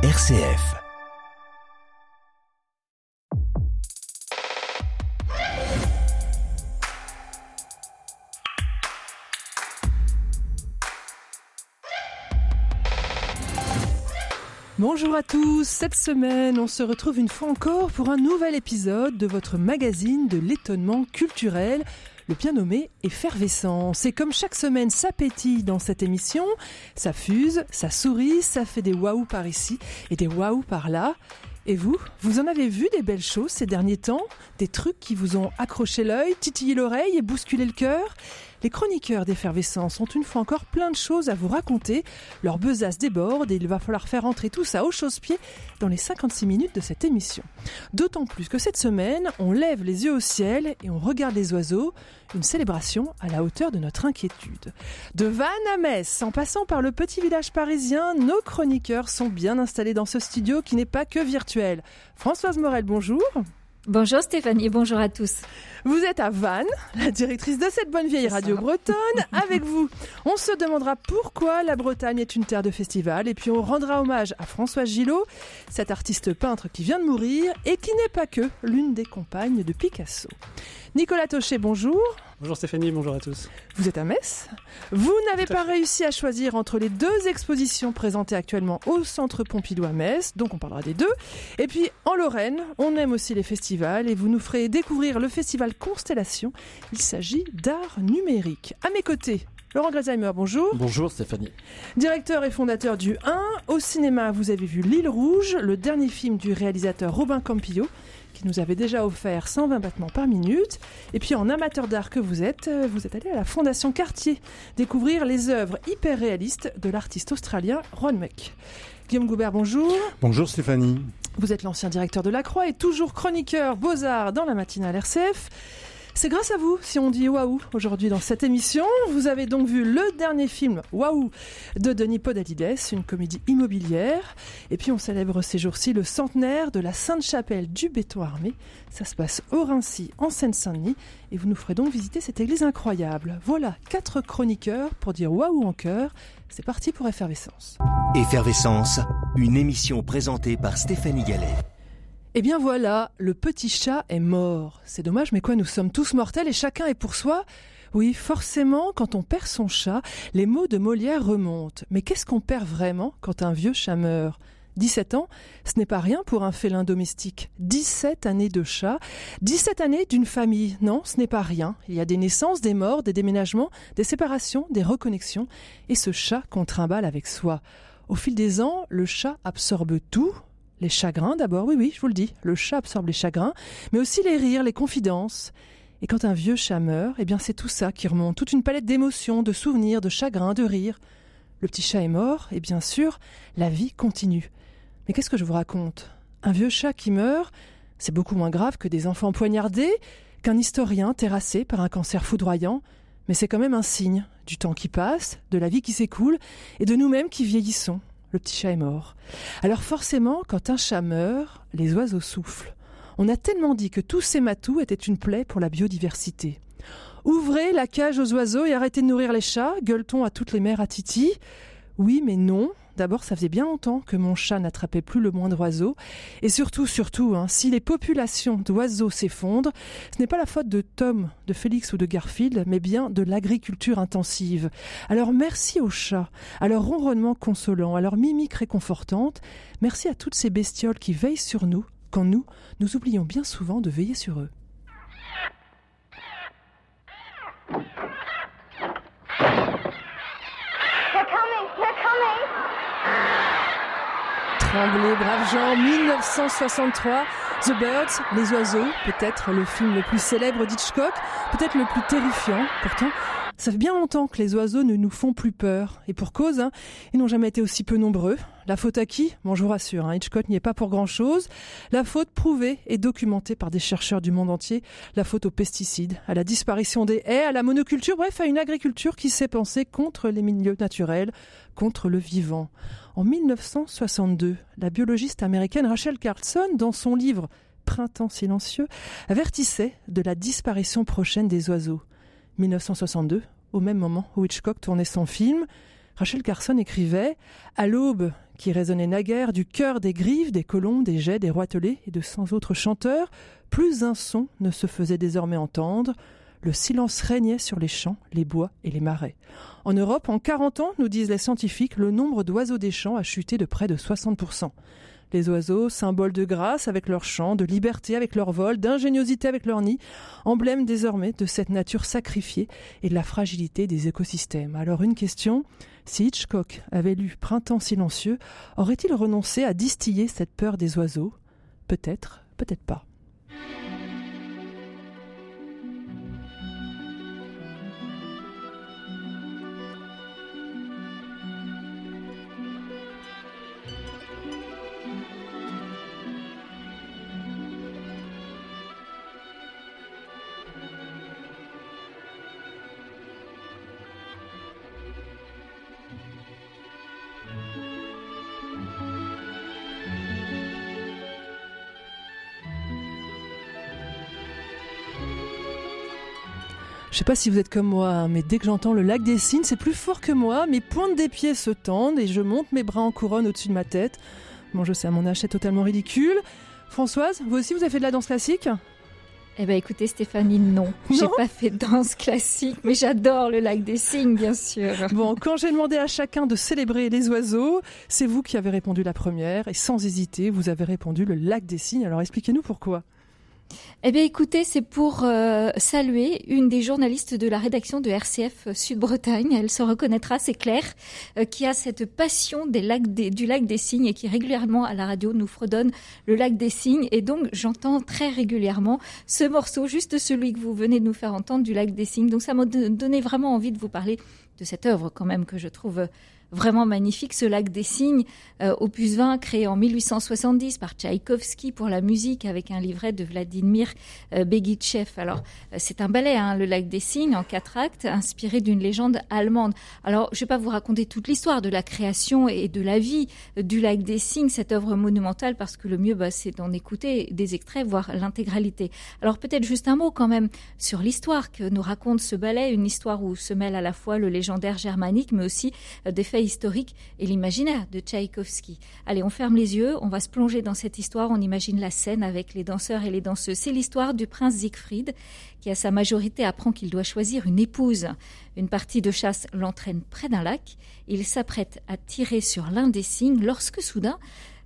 RCF. Bonjour à tous, cette semaine on se retrouve une fois encore pour un nouvel épisode de votre magazine de l'étonnement culturel, le bien nommé Effervescence. Et comme chaque semaine ça dans cette émission, ça fuse, ça sourit, ça fait des waouh par ici et des waouh par là. Et vous, vous en avez vu des belles choses ces derniers temps? Des trucs qui vous ont accroché l'œil, titillé l'oreille et bousculé le cœur? Les chroniqueurs d'effervescence ont une fois encore plein de choses à vous raconter. Leur besace déborde et il va falloir faire entrer tout ça au chausse-pied dans les 56 minutes de cette émission. D'autant plus que cette semaine, on lève les yeux au ciel et on regarde les oiseaux, une célébration à la hauteur de notre inquiétude. De Vannes à Metz, en passant par le petit village parisien, nos chroniqueurs sont bien installés dans ce studio qui n'est pas que virtuel. Françoise Morel, bonjour. Bonjour Stéphanie, bonjour à tous. Vous êtes à Vannes, la directrice de cette bonne vieille radio bretonne. Avec vous, on se demandera pourquoi la Bretagne est une terre de festival et puis on rendra hommage à Françoise Gillot, cette artiste peintre qui vient de mourir et qui n'est pas que l'une des compagnes de Picasso. Nicolas Taucher, bonjour. Bonjour Stéphanie, bonjour à tous. Vous êtes à Metz. Vous n'avez pas réussi à choisir entre les deux expositions présentées actuellement au Centre Pompidou à Metz, donc on parlera des deux. Et puis en Lorraine, on aime aussi les festivals et vous nous ferez découvrir le festival Constellation. Il s'agit d'art numérique. À mes côtés, Laurent Gresheimer, bonjour. Bonjour Stéphanie. Directeur et fondateur du 1. Au cinéma, vous avez vu L'île rouge, le dernier film du réalisateur Robin Campillo qui nous avait déjà offert 120 battements par minute. Et puis en amateur d'art que vous êtes, euh, vous êtes allé à la Fondation Cartier découvrir les œuvres hyper réalistes de l'artiste australien Ron Meck. Guillaume Goubert, bonjour. Bonjour Stéphanie. Vous êtes l'ancien directeur de la Croix et toujours chroniqueur Beaux-Arts dans la matinale RCF. C'est grâce à vous si on dit waouh aujourd'hui dans cette émission. Vous avez donc vu le dernier film Waouh de Denis Podalides, une comédie immobilière. Et puis on célèbre ces jours-ci le centenaire de la Sainte-Chapelle du béton armé. Ça se passe au Rincy, en Seine-Saint-Denis. Et vous nous ferez donc visiter cette église incroyable. Voilà, quatre chroniqueurs pour dire waouh en cœur. C'est parti pour Effervescence. Effervescence, une émission présentée par Stéphanie Gallet. Eh bien voilà, le petit chat est mort. C'est dommage, mais quoi, nous sommes tous mortels et chacun est pour soi oui, forcément, quand on perd son chat, les mots de Molière remontent. Mais qu'est-ce qu'on perd vraiment quand un vieux chat meurt? 17 ans, ce n'est pas rien pour un félin domestique. 17 années de chat, 17 années d'une famille. Non, ce n'est pas rien. Il y a des naissances, des morts, des déménagements, des séparations, des reconnexions. Et ce chat qu'on trimballe avec soi. Au fil des ans, le chat absorbe tout, les chagrins d'abord, oui, oui, je vous le dis, le chat absorbe les chagrins, mais aussi les rires, les confidences. Et quand un vieux chat meurt, eh bien c'est tout ça qui remonte, toute une palette d'émotions, de souvenirs, de chagrins, de rires. Le petit chat est mort, et bien sûr, la vie continue. Mais qu'est-ce que je vous raconte? Un vieux chat qui meurt, c'est beaucoup moins grave que des enfants poignardés, qu'un historien terrassé par un cancer foudroyant, mais c'est quand même un signe du temps qui passe, de la vie qui s'écoule, et de nous-mêmes qui vieillissons le petit chat est mort. Alors forcément, quand un chat meurt, les oiseaux soufflent. On a tellement dit que tous ces matous étaient une plaie pour la biodiversité. Ouvrez la cage aux oiseaux et arrêtez de nourrir les chats, gueule-t-on à toutes les mères à Titi. Oui, mais non, D'abord, ça faisait bien longtemps que mon chat n'attrapait plus le moindre oiseau. Et surtout, surtout, hein, si les populations d'oiseaux s'effondrent, ce n'est pas la faute de Tom, de Félix ou de Garfield, mais bien de l'agriculture intensive. Alors merci aux chats, à leur ronronnement consolant, à leur mimique réconfortante. Merci à toutes ces bestioles qui veillent sur nous, quand nous, nous oublions bien souvent de veiller sur eux. Tremblay, braves gens, 1963. The Birds, Les Oiseaux, peut-être le film le plus célèbre d'Hitchcock, peut-être le plus terrifiant. Pourtant, ça fait bien longtemps que les oiseaux ne nous font plus peur. Et pour cause, hein, ils n'ont jamais été aussi peu nombreux. La faute à qui? Bon, je vous rassure, hein, Hitchcock n'y est pas pour grand-chose. La faute prouvée et documentée par des chercheurs du monde entier. La faute aux pesticides, à la disparition des haies, à la monoculture, bref, à une agriculture qui s'est pensée contre les milieux naturels, contre le vivant. En 1962, la biologiste américaine Rachel Carlson, dans son livre Printemps silencieux, avertissait de la disparition prochaine des oiseaux. 1962, au même moment où Hitchcock tournait son film, Rachel Carson écrivait À l'aube qui résonnait naguère du cœur des grives, des colons, des jets, des roitelets et de cent autres chanteurs, plus un son ne se faisait désormais entendre. Le silence régnait sur les champs, les bois et les marais. En Europe, en 40 ans, nous disent les scientifiques, le nombre d'oiseaux des champs a chuté de près de 60%. Les oiseaux, symboles de grâce avec leur chant, de liberté avec leur vol, d'ingéniosité avec leur nid, emblèmes désormais de cette nature sacrifiée et de la fragilité des écosystèmes. Alors une question, si Hitchcock avait lu Printemps silencieux, aurait-il renoncé à distiller cette peur des oiseaux? Peut-être, peut-être pas. Je sais pas si vous êtes comme moi, hein, mais dès que j'entends le lac des cygnes, c'est plus fort que moi. Mes pointes des pieds se tendent et je monte mes bras en couronne au-dessus de ma tête. Bon, je sais, à mon âge, c'est totalement ridicule. Françoise, vous aussi, vous avez fait de la danse classique? Eh ben écoutez Stéphanie, non, j'ai pas fait de danse classique, mais j'adore le lac des cygnes, bien sûr. Bon, quand j'ai demandé à chacun de célébrer les oiseaux, c'est vous qui avez répondu la première, et sans hésiter, vous avez répondu le lac des cygnes. Alors expliquez-nous pourquoi. Eh bien, écoutez, c'est pour euh, saluer une des journalistes de la rédaction de RCF Sud-Bretagne. Elle se reconnaîtra, c'est Claire, euh, qui a cette passion du lac des Cygnes et qui régulièrement à la radio nous fredonne le lac des Cygnes. Et donc, j'entends très régulièrement ce morceau, juste celui que vous venez de nous faire entendre du lac des Cygnes. Donc, ça m'a donné vraiment envie de vous parler de cette œuvre quand même que je trouve vraiment magnifique, ce lac des cygnes, euh, opus 20, créé en 1870 par Tchaïkovski pour la musique avec un livret de Vladimir euh, Begitchev. Alors, euh, c'est un ballet, hein, le lac des cygnes, en quatre actes, inspiré d'une légende allemande. Alors, je vais pas vous raconter toute l'histoire de la création et de la vie du lac des cygnes, cette œuvre monumentale, parce que le mieux, bah, c'est d'en écouter des extraits, voire l'intégralité. Alors, peut-être juste un mot quand même sur l'histoire que nous raconte ce ballet, une histoire où se mêle à la fois le légendaire germanique, mais aussi des faits historique et l'imaginaire de Tchaïkovski. Allez, on ferme les yeux, on va se plonger dans cette histoire, on imagine la scène avec les danseurs et les danseuses. C'est l'histoire du prince Siegfried qui à sa majorité apprend qu'il doit choisir une épouse. Une partie de chasse l'entraîne près d'un lac, il s'apprête à tirer sur l'un des signes lorsque soudain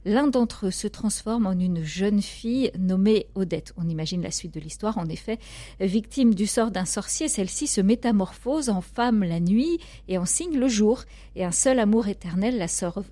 L'un d'entre eux se transforme en une jeune fille nommée Odette. On imagine la suite de l'histoire. En effet, victime du sort d'un sorcier, celle-ci se métamorphose en femme la nuit et en cygne le jour. Et un seul amour éternel la,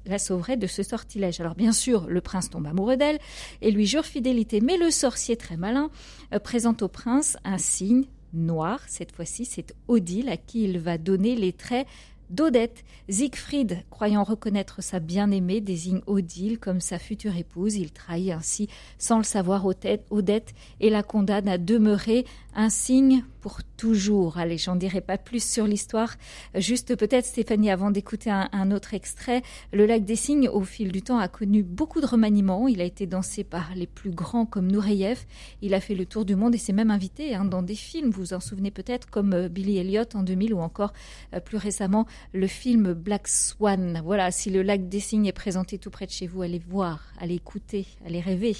la sauverait de ce sortilège. Alors bien sûr, le prince tombe amoureux d'elle et lui jure fidélité. Mais le sorcier, très malin, euh, présente au prince un signe noir. Cette fois-ci, c'est Odile à qui il va donner les traits d'Odette. Siegfried, croyant reconnaître sa bien-aimée, désigne Odile comme sa future épouse. Il trahit ainsi, sans le savoir, Odette et la condamne à demeurer un signe pour toujours. Allez, j'en dirai pas plus sur l'histoire. Juste peut-être, Stéphanie, avant d'écouter un, autre extrait, le lac des Cygnes, au fil du temps, a connu beaucoup de remaniements. Il a été dansé par les plus grands comme Nureyev. Il a fait le tour du monde et s'est même invité hein, dans des films. Vous vous en souvenez peut-être, comme euh, Billy Elliot en 2000 ou encore euh, plus récemment le film Black Swan. Voilà, si le lac des Cygnes est présenté tout près de chez vous, allez voir, allez écouter, allez rêver.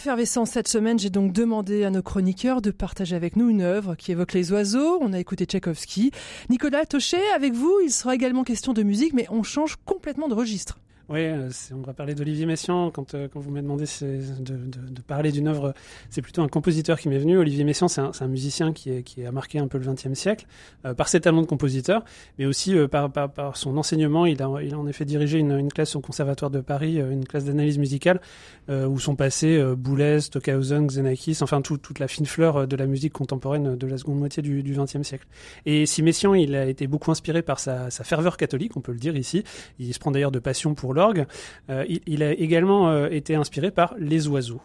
Effervescence cette semaine, j'ai donc demandé à nos chroniqueurs de partager avec nous une œuvre qui évoque les oiseaux. On a écouté Tchaïkovski. Nicolas Tochet, avec vous, il sera également question de musique, mais on change complètement de registre. Oui, on va parler d'Olivier Messiaen. Quand, quand vous m'avez demandé de, parler d'une œuvre, c'est plutôt un compositeur qui m'est venu. Olivier Messiaen, c'est un, musicien qui, a marqué un peu le XXe siècle par ses talents de compositeur, mais aussi par, son enseignement. Il a, en effet dirigé une, classe au Conservatoire de Paris, une classe d'analyse musicale, où sont passés Boulez, Stockhausen, Xenakis, enfin tout, toute la fine fleur de la musique contemporaine de la seconde moitié du XXe siècle. Et si Messiaen, il a été beaucoup inspiré par sa, ferveur catholique, on peut le dire ici. Il se prend d'ailleurs de passion pour l'orgue. Euh, il, a également euh, été inspiré par les oiseaux.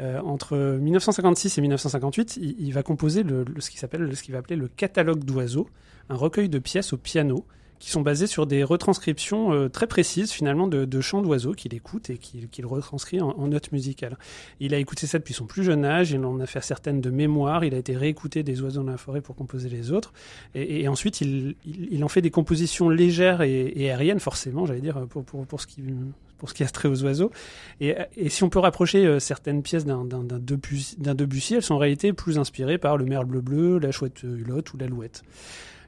Euh, entre 1956 et 1958, il, va composer ce s'appelle, ce qu'il va appeler le catalogue d'oiseaux, un recueil de pièces au piano qui sont basés sur des retranscriptions euh, très précises finalement de, de chants d'oiseaux qu'il écoute et qu'il qu retranscrit en, en, notes musicales. Il a écouté ça depuis son plus jeune âge, il en a fait certaines de mémoire, il a été réécouté des oiseaux dans la forêt pour composer les autres, et, et ensuite il, il, il, en fait des compositions légères et, et aériennes forcément, j'allais dire, pour, pour, pour ce qui pour ce qui a trait aux oiseaux. Et, et, si on peut rapprocher euh, certaines pièces d'un Debussy, Debussy, elles sont en réalité plus inspirées par le merle bleu bleu, la chouette hulotte ou l'alouette.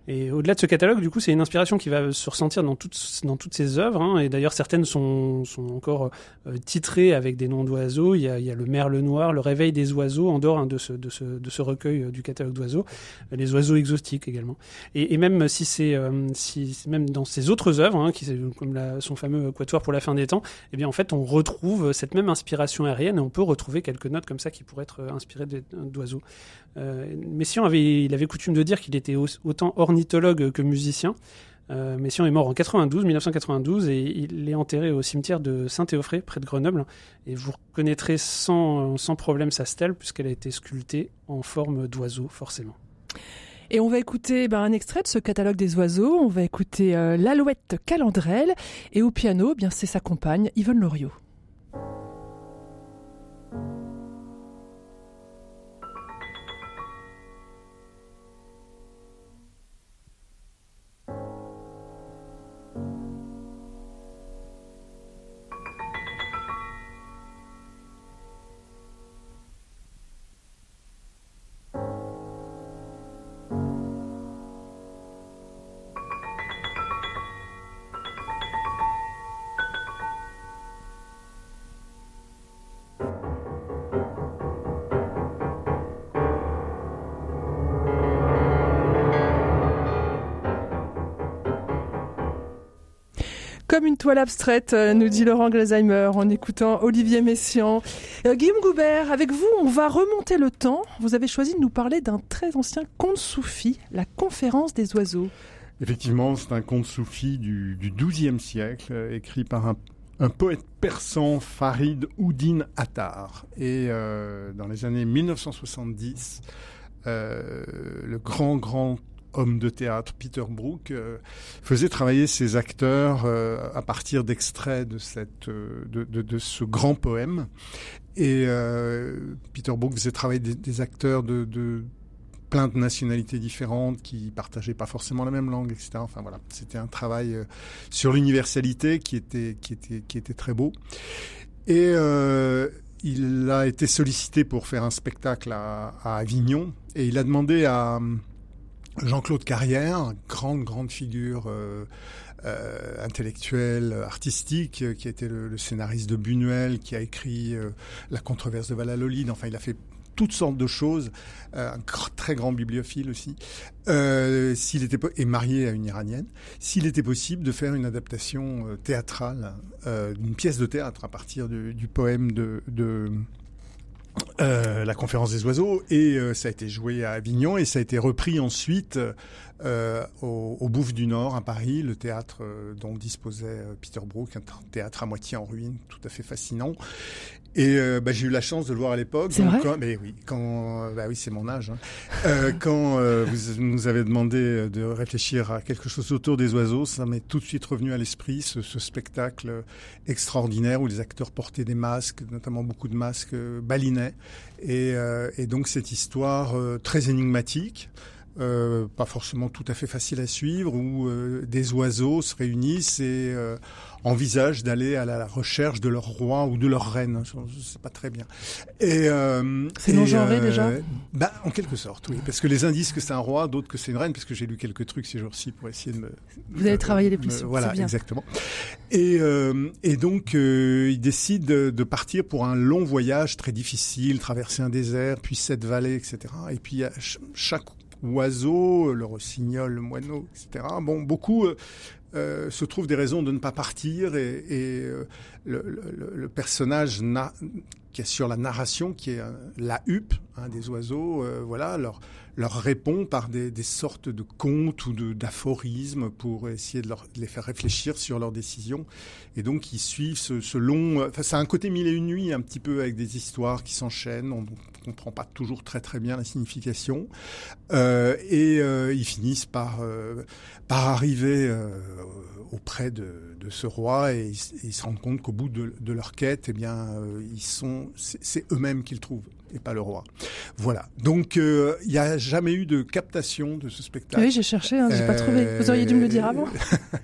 Et au-delà de ce catalogue, du coup, c'est une inspiration qui va se ressentir dans toutes, dans toutes ces œuvres. Hein, et d'ailleurs, certaines sont, sont encore euh, titrées avec des noms d'oiseaux. Il, y a le merle noir, le réveil des oiseaux, en dehors hein, de, ce, de, ce, de ce recueil euh, du catalogue d'oiseaux. Les oiseaux exotiques également. Et, même si c'est, euh, si, même dans ces autres œuvres, hein, qui, comme son fameux quatuor pour la fin des temps, eh bien, en fait, on retrouve cette même inspiration aérienne et on peut retrouver quelques notes comme ça qui pourraient être inspirées d'oiseaux. Euh, Messiaen avait, il avait coutume de dire qu'il était autant ornithologue que musicien. Euh, Messiaen est mort en 92, 1992, et il est enterré au cimetière de Saint-Théophrée, près de Grenoble. Et vous reconnaîtrez sans, sans problème sa stèle, puisqu'elle a été sculptée en forme d'oiseau, forcément. Et on va écouter ben, un extrait de ce catalogue des oiseaux. On va écouter euh, l'alouette calandrelle. Et au piano, bien c'est sa compagne, Yvonne Loriot. Comme une toile abstraite, euh, nous dit Laurent Glazheimer en écoutant Olivier Messiaen. Euh, Guillaume Goubert, avec vous, on va remonter le temps. Vous avez choisi de nous parler d'un très ancien conte soufi, la conférence des oiseaux. Effectivement, c'est un conte soufi du, du XIIe siècle, euh, écrit par un, poète persan, Farid Oudin Attar. Et euh, dans les années 1970, euh, le grand, grand homme de théâtre Peter Brook euh, faisait travailler ses acteurs euh, à partir d'extraits de cette euh, de, de, de, ce grand poème. Et euh, Peter Brook faisait travailler des, des acteurs de, de plein de nationalités différentes qui partageaient pas forcément la même langue etc enfin voilà. C'était un travail euh, sur l'universalité qui était qui était qui était très beau. Et euh, il a été sollicité pour faire un spectacle à, à Avignon et il a demandé à Jean-Claude Carrière, grande, grande figure euh, euh, intellectuelle, artistique, qui a été le, le, scénariste de Buñuel, qui a écrit euh, La controverse de Valladolid, enfin il a fait toutes sortes de choses, euh, un très grand bibliophile aussi, euh, s'il était marié à une iranienne, s'il était possible de faire une adaptation euh, théâtrale euh, d'une pièce de théâtre à partir du, du poème de euh, la conférence des oiseaux et euh, ça a été joué à Avignon et ça a été repris ensuite euh, au, au Bouffe du Nord à Paris, le théâtre dont disposait Peter Brook, un théâtre à moitié en ruine, tout à fait fascinant. Et euh, bah, j'ai eu la chance de le voir à l'époque. C'est vrai quand, mais oui, quand bah oui, c'est mon âge. Hein. Euh, quand euh, vous nous avez demandé de réfléchir à quelque chose autour des oiseaux, ça m'est tout de suite revenu à l'esprit ce, ce, spectacle extraordinaire où les acteurs portaient des masques, notamment beaucoup de masques balinaient, et, et donc cette histoire très énigmatique. Euh, pas forcément tout à fait facile à suivre, où euh, des oiseaux se réunissent et euh, envisagent d'aller à la recherche de leur roi ou de leur reine. Je ne sais pas très bien. Et c'est non genré déjà? Bah, en quelque sorte, oui, parce que les uns disent que c'est un roi, d'autres que c'est une reine, parce que j'ai lu quelques trucs ces jours-ci pour essayer de me. Vous avez travaillé les plus. Voilà, exactement. Et, et donc ils décident de, de, partir pour un long voyage très difficile, traverser un désert, puis cette vallée, etc. Et puis chaque oiseaux, le rossignol, le moineau, etc. Bon, beaucoup euh, euh, se trouvent des raisons de ne pas partir et, et euh, le, le, le, personnage qui assure la narration, qui est la huppe hein, des oiseaux, voilà, leur, leur répond par des, des sortes de contes ou d'aphorismes pour essayer de, leur, de, les faire réfléchir sur leurs décisions. Et donc, ils suivent ce, ce long... Enfin, c'est un côté mille et une nuits, un petit peu avec des histoires qui s'enchaînent. Comprend pas toujours très très bien la signification. Euh, et euh, ils finissent par, euh, par arriver euh, auprès de, de, ce roi et ils, ils se rendent compte qu'au bout de, de, leur quête, eh bien, euh, ils sont, c'est eux-mêmes qu'ils trouvent et pas le roi. Voilà. Donc, euh, il n'y a jamais eu de captation de ce spectacle. Oui, j'ai cherché, hein, j'ai pas trouvé. Vous auriez dû me le dire avant.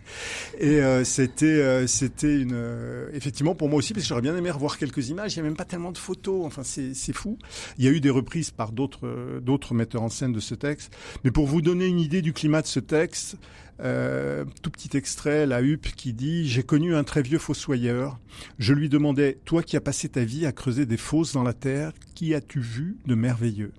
et euh, c'était, euh, c'était une, effectivement pour moi aussi, parce que j'aurais bien aimé revoir quelques images. Il n'y a même pas tellement de photos. Enfin, c'est, c'est fou. Il y a eu des reprises par d'autres, d'autres metteurs en scène de ce texte. Mais pour vous donner une idée du climat de ce texte, euh, tout petit extrait, la huppe qui dit J'ai connu un très vieux fossoyeur. Je lui demandais Toi qui as passé ta vie à creuser des fosses dans la terre, qui as-tu vu de merveilleux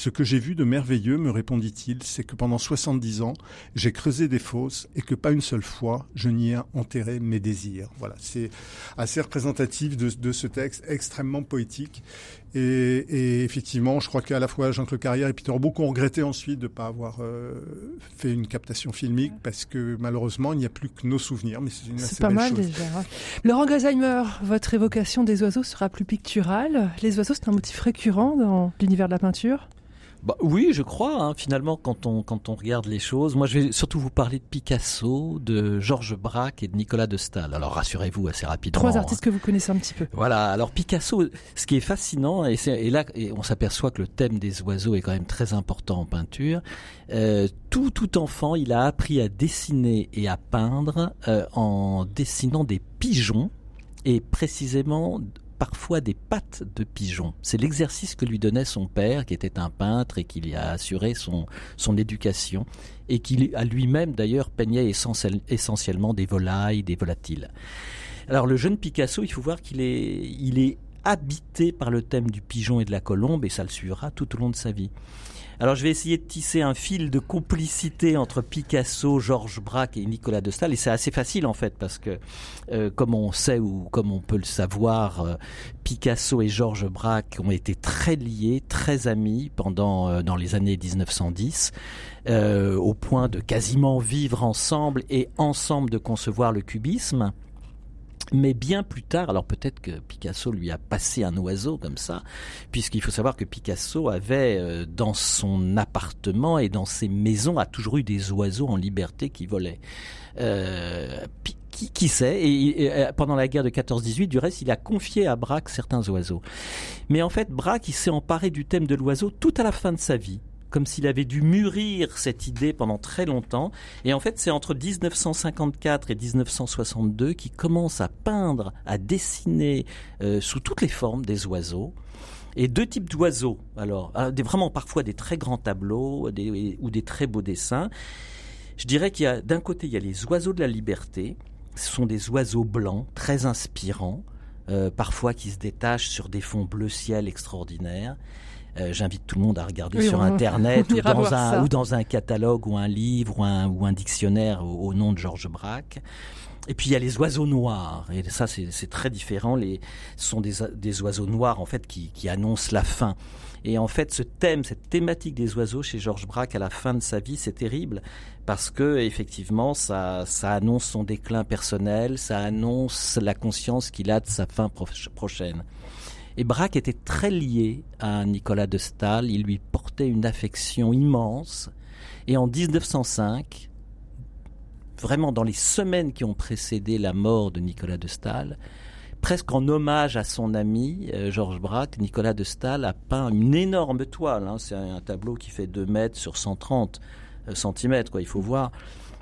ce que j'ai vu de merveilleux, me répondit-il, c'est que pendant 70 ans, j'ai creusé des fosses et que pas une seule fois, je n'y ai enterré mes désirs. Voilà, c'est assez représentatif de, ce texte, extrêmement poétique. Et, et effectivement, je crois qu'à la fois Jean-Claude Carrière et Peter beaucoup ont regretté ensuite de ne pas avoir euh, fait une captation filmique parce que malheureusement, il n'y a plus que nos souvenirs. Mais c'est une assez pas belle mal chose. déjà. Laurent Gazheimer, votre évocation des oiseaux sera plus picturale. Les oiseaux, c'est un motif récurrent dans l'univers de la peinture? Bah, oui, je crois. Hein, finalement, quand on quand on regarde les choses, moi, je vais surtout vous parler de Picasso, de Georges Braque et de Nicolas de Staël. Alors, rassurez-vous assez rapidement. Trois artistes que vous connaissez un petit peu. Voilà. Alors, Picasso, ce qui est fascinant, et, et là, et on s'aperçoit que le thème des oiseaux est quand même très important en peinture. Euh, tout tout enfant, il a appris à dessiner et à peindre euh, en dessinant des pigeons et précisément parfois des pattes de pigeon. C'est l'exercice que lui donnait son père, qui était un peintre et qui lui a assuré son, son éducation, et qui a lui-même d'ailleurs peignait essentiellement des volailles, des volatiles. Alors le jeune Picasso, il faut voir qu'il est, il est habité par le thème du pigeon et de la colombe, et ça le suivra tout au long de sa vie. Alors je vais essayer de tisser un fil de complicité entre Picasso, Georges Braque et Nicolas de Staël. Et c'est assez facile en fait parce que euh, comme on sait ou comme on peut le savoir, euh, Picasso et Georges Braque ont été très liés, très amis pendant euh, dans les années 1910. Euh, au point de quasiment vivre ensemble et ensemble de concevoir le cubisme. Mais bien plus tard, alors peut-être que Picasso lui a passé un oiseau comme ça, puisqu'il faut savoir que Picasso avait euh, dans son appartement et dans ses maisons a toujours eu des oiseaux en liberté qui volaient. Euh, qui, qui, sait? Et, et, pendant la guerre de 14-18, du reste, il a confié à Braque certains oiseaux. Mais en fait, Braque, il s'est emparé du thème de l'oiseau tout à la fin de sa vie comme s'il avait dû mûrir cette idée pendant très longtemps. Et en fait, c'est entre 1954 et 1962 qu'il commence à peindre, à dessiner euh, sous toutes les formes des oiseaux. Et deux types d'oiseaux. Alors, des, vraiment parfois des très grands tableaux ou des très beaux dessins. Je dirais qu'il y a d'un côté il y a les oiseaux de la liberté. Ce sont des oiseaux blancs très inspirants, euh, parfois qui se détachent sur des fonds bleu ciel extraordinaires. Euh, J'invite tout le monde à regarder Oui, sur on- Internet on ou dans, un, ou dans un catalogue ou un livre ou un, ou un dictionnaire au, au nom de Georges Braque. Et puis il y a les oiseaux noirs, et ça c'est très différent. Les, ce sont des, des oiseaux noirs en fait qui, qui annoncent la fin. Et en fait, ce thème, cette thématique des oiseaux chez Georges Braque à la fin de sa vie, c'est terrible parce que effectivement, ça, ça annonce son déclin personnel, ça annonce la conscience qu'il a de sa fin prochaine. Et Braque était très lié à Nicolas de Staël, il lui portait une affection immense. Et en 1905, vraiment dans les semaines qui ont précédé la mort de Nicolas de Staël, presque en hommage à son ami euh, Georges Braque, Nicolas de Stahl a peint une énorme toile. Hein. C'est un tableau qui fait 2 mètres sur 130 euh, cm, quoi. Il faut voir.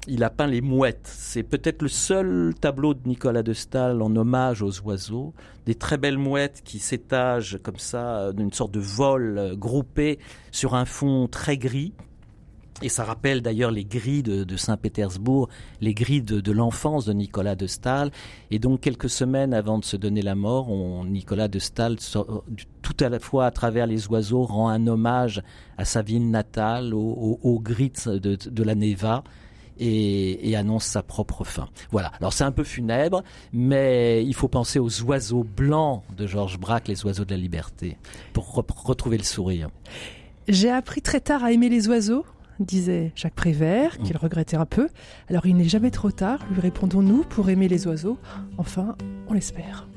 Il a peint les mouettes. C'est peut-être le seul tableau de Nicolas de Stahl en hommage aux oiseaux. Des très belles mouettes qui s'étagent comme ça, d'une sorte de vol groupé sur un fond très gris. Et ça rappelle d'ailleurs les grilles de, Saint-Pétersbourg, les grilles de, l'enfance de Nicolas de Stahl. Et donc quelques semaines avant de se donner la mort, on, Nicolas de Stahl, tout à la fois à travers les oiseaux, rend un hommage à sa ville natale, aux, grilles de, la Neva. Et, annonce sa propre fin. Voilà. Alors c'est un peu funèbre, mais il faut penser aux oiseaux blancs de Georges Braque, les oiseaux de la liberté, pour retrouver le sourire. J'ai appris très tard à aimer les oiseaux disait Jacques Prévert, qu'il mm. regrettait un peu. Alors il n'est jamais trop tard, lui répondons-nous, pour aimer les oiseaux. Enfin, on l'espère.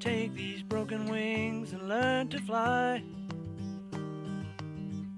Take these broken wings and learn to fly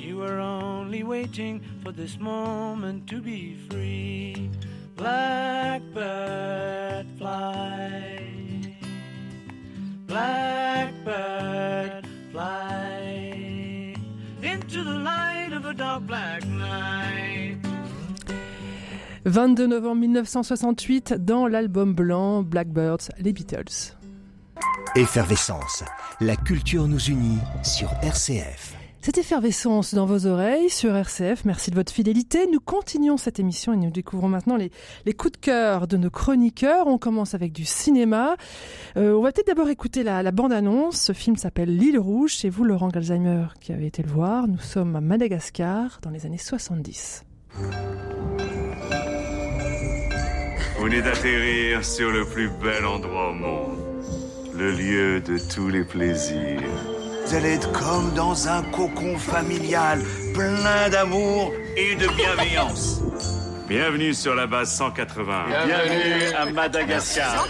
You were only waiting for this moment to be free. Blackbird fly. Blackbird fly into the light. 22 novembre 1968, dans l'album blanc Blackbirds, les Beatles. Effervescence, la culture nous unit sur RCF. Cette effervescence dans vos oreilles sur RCF, merci de votre fidélité. Nous continuons cette émission et nous découvrons maintenant les, coups de cœur de nos chroniqueurs. On commence avec du cinéma. Euh, on va peut-être d'abord écouter la, la bande-annonce. Ce film s'appelle L'île rouge. C'est vous, Laurent Galzheimer, qui avez été le voir. Nous sommes à Madagascar dans les années 70. Vous venez d'atterrir sur le plus bel endroit au monde, le lieu de tous les plaisirs vous allez être comme dans un cocon familial, plein d'amour et de bienveillance. Bienvenue sur la base 180. Bienvenue, à Madagascar.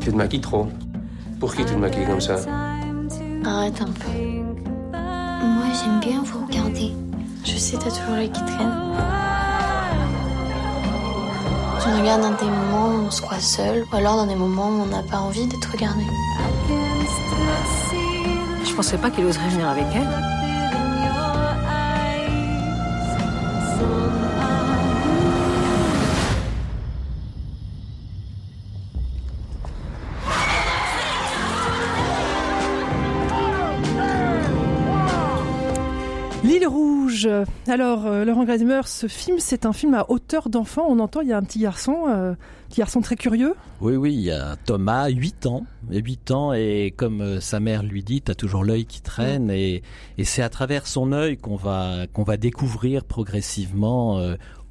Tu te maquilles trop. Pour qui tu te maquilles comme ça? Arrête un peu. Moi, j'aime bien vous regarder. Je sais, t'as toujours les qui traînent. Tu me regardes dans des moments où on se croit seul, ou alors dans des moments où on n'a pas envie d'être regardé. Je pensais pas qu'il oserait venir avec elle. Alors, euh, Laurent Greimer, ce film, c'est un film à hauteur d'enfant. On entend, il y a un petit garçon, euh, petit garçon très curieux. Oui, oui, il y a Thomas, 8 ans. 8 ans, et comme euh, sa mère lui dit, tu as toujours l'œil qui traîne. Et, c'est à travers son œil qu'on va, qu'on va découvrir progressivement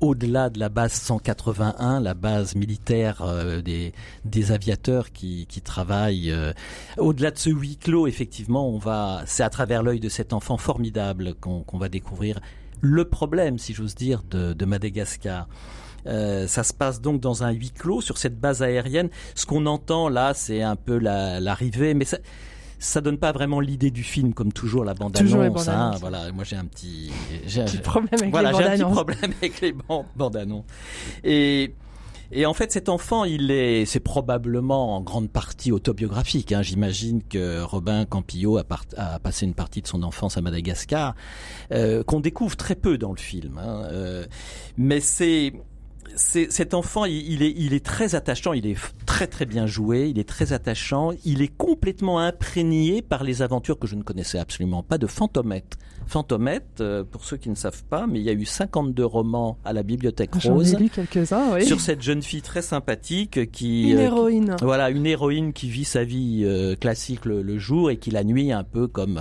au-delà de la base 181, la base militaire euh, des, des aviateurs qui, qui travaillent, euh, au-delà de ce huis clos, effectivement, on va, c'est à travers l'œil de cet enfant formidable qu'on va découvrir le problème, si j'ose dire, de, de Madagascar. Euh, ça se passe donc dans un huis clos sur cette base aérienne. Ce qu'on entend là, c'est un peu l'arrivée, mais ça, ça donne pas vraiment l'idée du film, comme toujours la bande annonce. Hein, voilà, moi j'ai un petit, j'ai un petit problème avec voilà, les bandes j'ai un petit problème avec les bandes, annonces. Et et en fait, cet enfant, il est, c'est probablement en grande partie autobiographique. Hein. J'imagine que Robin Campillo a, a, passé une partie de son enfance à Madagascar, euh, qu'on découvre très peu dans le film. Hein. Euh, mais c'est cet enfant, il, est, il est très attachant, il est très très bien joué, il est très attachant, il est complètement imprégné par les aventures que je ne connaissais absolument pas de Fantomette. Fantomette, euh, pour ceux qui ne savent pas, mais il y a eu 52 romans à la Bibliothèque Rose. Ai lu quelques-uns, oui. Sur cette jeune fille très sympathique qui... Une euh, héroïne. voilà, une héroïne qui vit sa vie euh, classique le, jour et qui la nuit, un peu comme,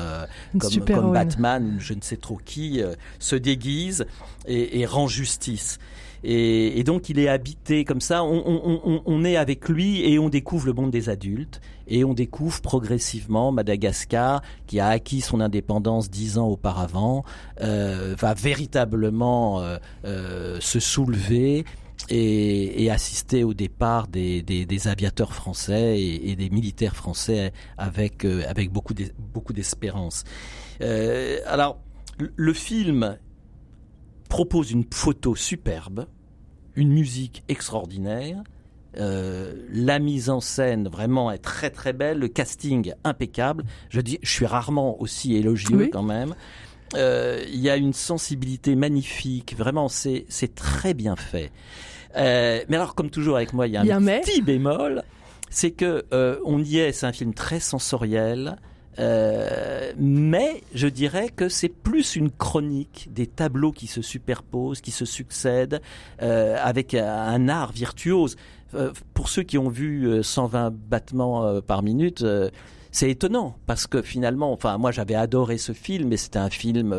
comme, comme Batman, je ne sais trop qui, se déguise et, et rend justice. Et, donc il est habité comme ça. On, est avec lui et on découvre le monde des adultes et on découvre progressivement Madagascar qui a acquis son indépendance dix ans auparavant euh, va véritablement euh, euh, se soulever. Et, assister au départ des, aviateurs français et, des militaires français avec avec beaucoup beaucoup d'espérance. alors le film propose une photo superbe, une musique extraordinaire, euh, la mise en scène vraiment est très très belle, le casting impeccable. Je dis, je suis rarement aussi élogieux quand même. Euh, il y a une sensibilité magnifique, vraiment c'est c'est très bien fait. Euh, mais alors comme toujours avec moi, il y a un, petit bémol, c'est que on y est, c'est un film très sensoriel. Euh, mais je dirais que c'est plus une chronique des tableaux qui se superposent, qui se succèdent, euh, avec un art virtuose. Euh, pour ceux qui ont vu 120 battements par minute, c'est étonnant parce que finalement, enfin, moi j'avais adoré ce film, et c'était un film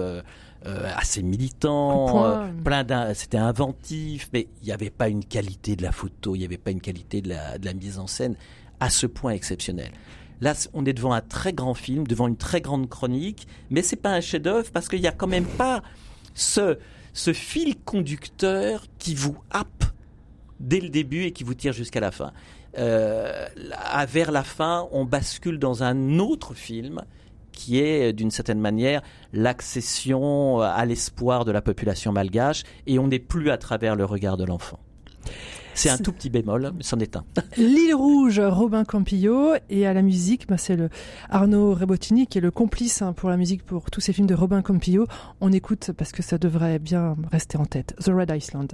assez militant, plein d'un, c'était inventif, mais il n'y avait pas une qualité de la photo, il n'y avait pas une qualité de la, de la mise en scène à ce point exceptionnel. Là, on est devant un très grand film, devant une très grande chronique, mais c'est pas un chef-d'œuvre parce qu'il n'y a quand même pas ce, fil conducteur qui vous happe dès le début et qui vous tire jusqu'à la fin. Euh, vers la fin, on bascule dans un autre film qui est d'une certaine manière l'accession à l'espoir de la population malgache et on n'est plus à travers le regard de l'enfant. C'est un tout petit bémol, mais c'en est un. L'île rouge, Robin Campillo, et à la musique, bah, c'est le Arnaud Rebotini qui est le complice hein, pour la musique pour tous ces films de Robin Campillo. On écoute parce que ça devrait bien rester en tête. The Red Iceland.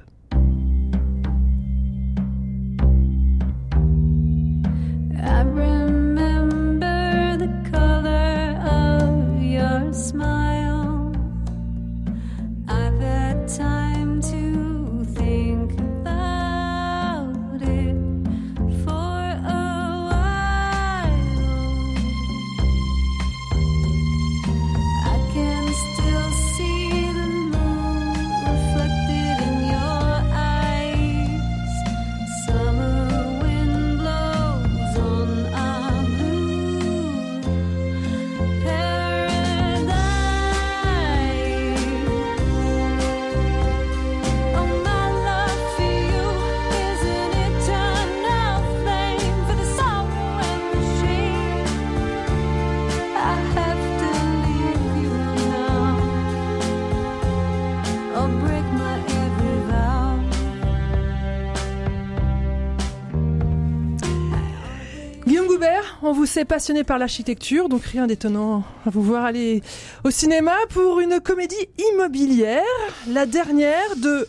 Passionné par l'architecture, donc rien d'étonnant à vous voir aller au cinéma pour une comédie immobilière, la dernière de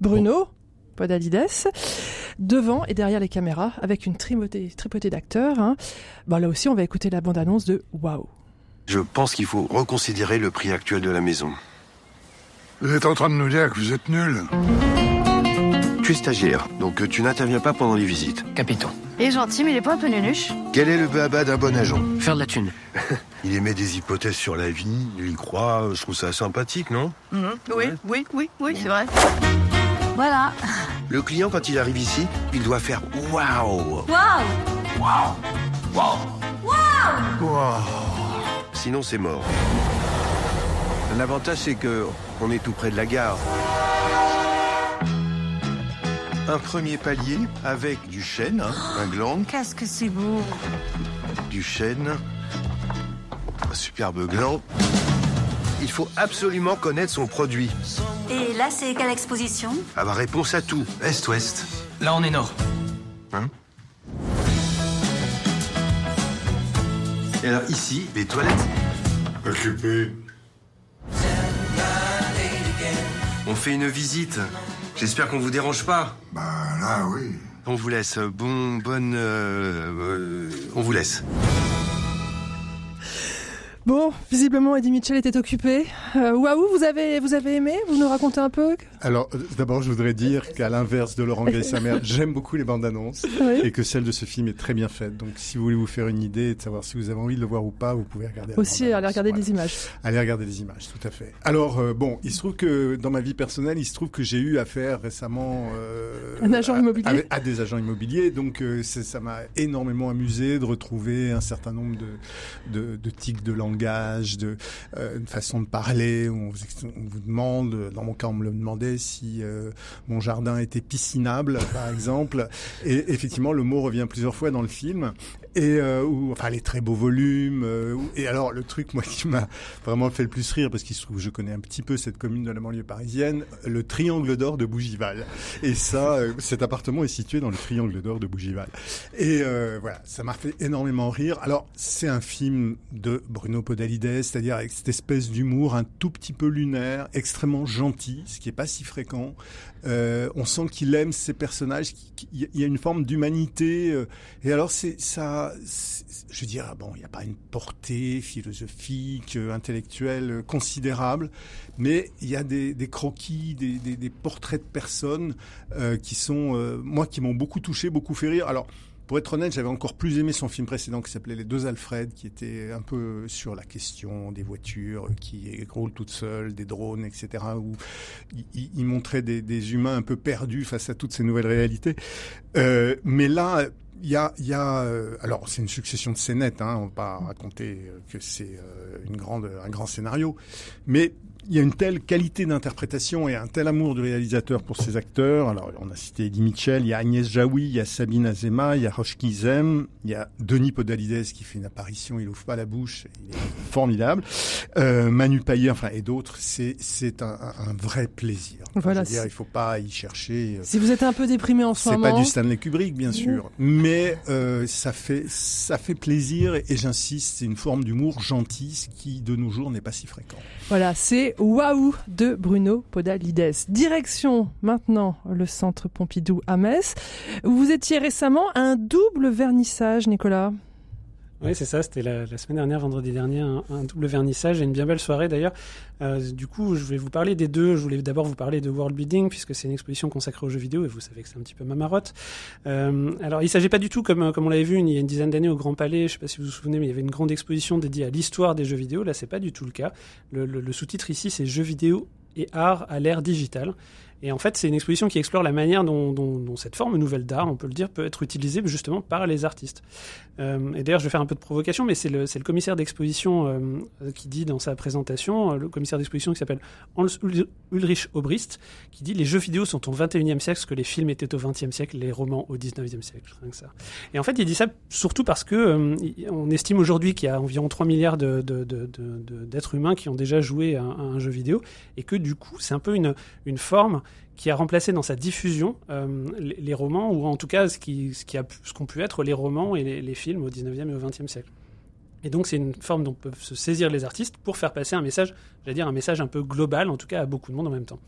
Bruno Podalides, devant et derrière les caméras, avec une tripotée, tripotée d'acteurs. Hein. là aussi, on va écouter la bande-annonce de Waouh. Je pense qu'il faut reconsidérer le prix actuel de la maison. Vous êtes en train de nous dire que vous êtes nul Tu es stagiaire, donc tu n'interviens pas pendant les visites. Capitaine. Il est gentil, mais il est pas un peu nunuche. Quel est le baba d'un bon agent Faire de la thune. il émet des hypothèses sur la vie, il y croit, je trouve ça sympathique, non? Mhm. Oui, oui, oui, oui, c'est vrai. Voilà. Le client, quand il arrive ici, il doit faire waouh Waouh Waouh Waouh Waouh Sinon, c'est mort. L'avantage, c'est que on est tout près de la gare un premier palier avec du chêne, hein, un gland. Qu'est-ce que c'est beau Du chêne, un superbe gland. Il faut absolument connaître son produit. Et là, c'est quelle exposition? Ah bah réponse à tout. Est-ouest. Là, on est nord. Hein? Et alors ici, les toilettes Occupé. On fait une visite J'espère qu'on vous dérange pas. Bah là, oui. On vous laisse. Bon, bonne. euh, euh, on vous laisse. Bon, visiblement Eddie Mitchell était occupé. Euh, Waouh, vous avez, vous avez aimé? Vous nous racontez un peu? Alors, euh, d'abord, je voudrais dire qu'à l'inverse de Laurent Gay et sa mère, j'aime beaucoup les bandes annonces Oui. et que celle de ce film est très bien faite. Donc, si vous voulez vous faire une idée et de savoir si vous avez envie de le voir ou pas, vous pouvez regarder. Aussi, aller regarder Voilà. des images. Allez regarder les images, tout à fait. Alors, euh, bon, il se trouve que dans ma vie personnelle, il se trouve que j'ai eu affaire récemment euh, Un agent à- immobilier. avec- à, des agents immobiliers. Donc, ça m'a énormément amusé de retrouver un certain nombre de, de, de tics de de euh, façon de parler. On vous demande, dans mon cas, on me le demandait si euh, mon jardin était piscinable, par exemple. Et effectivement, le mot revient plusieurs fois dans le film. Et euh, où, enfin, les très beaux volumes. euh, et alors, le truc, moi, qui m'a vraiment fait le plus rire, parce qu'il se trouve que je connais un petit peu cette commune de la banlieue parisienne, le triangle d'or de Bougival. Et ça, euh, cet appartement est situé dans le triangle d'or de Bougival. Et euh, voilà, ça m'a fait énormément rire. Alors, c'est un film de Bruno Podalides, c'est-à-dire avec cette espèce d'humour un tout petit peu lunaire, extrêmement gentil, ce qui est pas si fréquent. Euh, on sent qu'il aime ses personnages, qu'il y a une forme d'humanité. et alors, c'est ça, je veux dire, bon, il n'y a pas une portée philosophique, euh, intellectuelle euh, considérable, mais il y a des, croquis, des, portraits de personnes euh, qui sont, moi, qui m'ont beaucoup touché, beaucoup fait rire. Alors, pour être honnête, j'avais encore plus aimé son film précédent qui s'appelait Les Deux Alfred, qui était un peu sur la question des voitures qui roulent toutes seules, des drones, etc., où il, montrait des, humains un peu perdus face à toutes ces nouvelles réalités. Mais là, il y a, y a euh, alors c'est une succession de scénettes, hein, on va pas raconter euh, que c'est euh, une grande, un grand scénario, mais il y a une telle qualité d'interprétation et un tel amour du réalisateur pour ses acteurs. Alors, on a cité Eddie Mitchell, il y a Agnès Jaoui, il y a Sabine Azema, il y a Rochki Zem, il y a Denis Podalides qui fait une apparition, il ouvre pas la bouche, il est formidable. Euh, Manu Payet, enfin, et d'autres. C'est, c'est un, un- vrai plaisir. Enfin, Voilà, je veux dire, c'est- il faut pas y chercher. euh, Si vous êtes un peu déprimé en ce c'est moment. pas du Stanley Kubrick, bien sûr, mais euh, ça fait ça fait plaisir et, et j'insiste, c'est une forme d'humour gentil, ce qui de nos jours n'est pas si fréquent. Voilà, c'est Waouh de Bruno Podalides. Direction maintenant le centre Pompidou à Metz. Vous étiez récemment à un double vernissage, Nicolas. Oui, c'est ça. C'était la, semaine dernière, vendredi dernier, un, double vernissage et une bien belle soirée d'ailleurs. Euh, du coup, je vais vous parler des deux. Je voulais d'abord vous parler de World Building puisque c'est une exposition consacrée aux jeux vidéo et vous savez que c'est un petit peu ma marotte. Euh, alors, il s'agit pas du tout comme comme on l'avait vu il y a une dizaine d'années au Grand Palais. Je sais pas si vous vous souvenez, mais il y avait une grande exposition dédiée à l'histoire des jeux vidéo. Là, c'est pas du tout le cas. Le sous-titre ici, c'est jeux vidéo et art à l'ère digitale. Et en fait, c'est une exposition qui explore la manière dont, cette forme nouvelle d'art, on peut le dire, peut être utilisée justement par les artistes. Euh, et d'ailleurs, je vais faire un peu de provocation, mais c'est le, commissaire d'exposition euh, qui dit dans sa présentation, euh, le commissaire d'exposition qui s'appelle Hans Ul- Ulrich Obrist, qui dit les jeux vidéo sont au 21e siècle ce que les films étaient au 20e siècle, les romans au 19e siècle. Rien que ça. Et en fait, il dit ça surtout parce que euh, on estime aujourd'hui qu'il y a environ 3 milliards d'êtres humains qui ont déjà joué à, un jeu vidéo, et que du coup, c'est un peu une forme qui a remplacé dans sa diffusion euh, les, romans, ou en tout cas ce qui, a qu'ont pu être les romans et les, films au 19e et au 20e siècle. Et donc c'est une forme dont peuvent se saisir les artistes pour faire passer un message, j'allais dire un message un peu global, en tout cas à beaucoup de monde en même temps.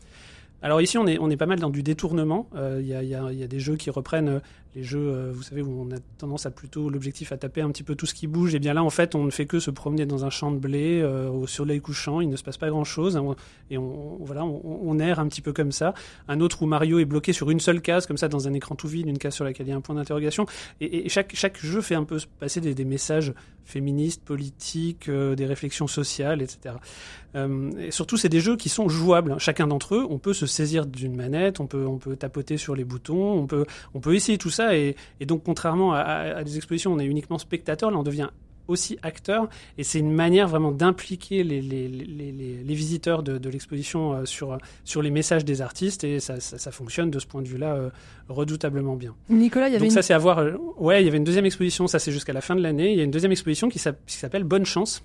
Alors ici, on est, pas mal dans du détournement. Euh, Il y, a, des jeux qui reprennent les jeux, euh, vous savez, où on a tendance à plutôt l'objectif à taper un petit peu tout ce qui bouge. Et bien là, en fait, on ne fait que se promener dans un champ de blé euh, au soleil couchant. Il ne se passe pas grand-chose. hein, et on, voilà, on, erre un petit peu comme ça. Un autre où Mario est bloqué sur une seule case, comme ça, dans un écran tout vide, une case sur laquelle il y a un point d'interrogation. Et, chaque, jeu fait un peu passer des, messages féministes, politiques, euh, des réflexions sociales, etc. Et surtout, c'est des jeux qui sont jouables. Chacun d'entre eux, on peut se saisir d'une manette, on peut, tapoter sur les boutons, on peut essayer tout ça. Et, et donc, contrairement à, à- à des expositions, où on est uniquement spectateur. Là, on devient aussi acteur. Et c'est une manière vraiment d'impliquer les, les, les, les, les visiteurs de, de l'exposition euh, sur, sur les messages des artistes. Et ça, ça, ça fonctionne de ce point de vue-là euh, redoutablement bien. Nicolas, il y avait Donc une... ça, c'est à voir. euh, Ouais, il y avait une deuxième exposition. Ça, c'est jusqu'à la fin de l'année. Il y a une deuxième exposition qui s'appelle Bonne Chance.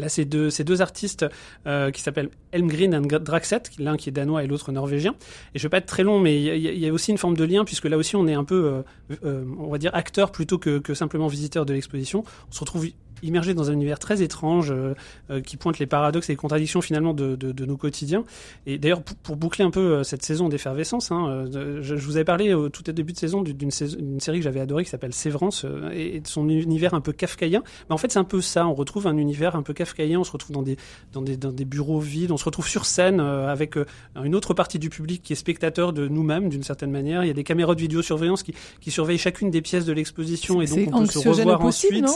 Là, c'est deux, c'est deux artistes euh, qui s'appellent Elmgren et Draxet, l'un qui est danois et l'autre norvégien. Et je vais pas être très long, mais il y, a- il y a aussi une forme de lien, puisque là aussi, on est un peu, euh, euh, on va dire, acteur plutôt que, que simplement visiteur de l'exposition. On se retrouve immergé dans un univers très étrange qui pointe les paradoxes et les contradictions finalement de, de, de nos quotidiens. Et d'ailleurs, pour, pour, boucler un peu cette saison d'effervescence, hein, je, je, vous avais parlé au tout début de saison d'une série que j'avais adorée qui s'appelle Sévrance et, de son univers un peu kafkaïen. Mais en fait, c'est un peu ça. On retrouve un univers un peu kafkaïen. On se retrouve dans des, dans des, dans des bureaux vides. On se retrouve sur scène avec une autre partie du public qui est spectateur de nous-mêmes d'une certaine manière. Il y a des caméras de vidéosurveillance qui, qui surveillent chacune des pièces de l'exposition et donc on peut se revoir ensuite.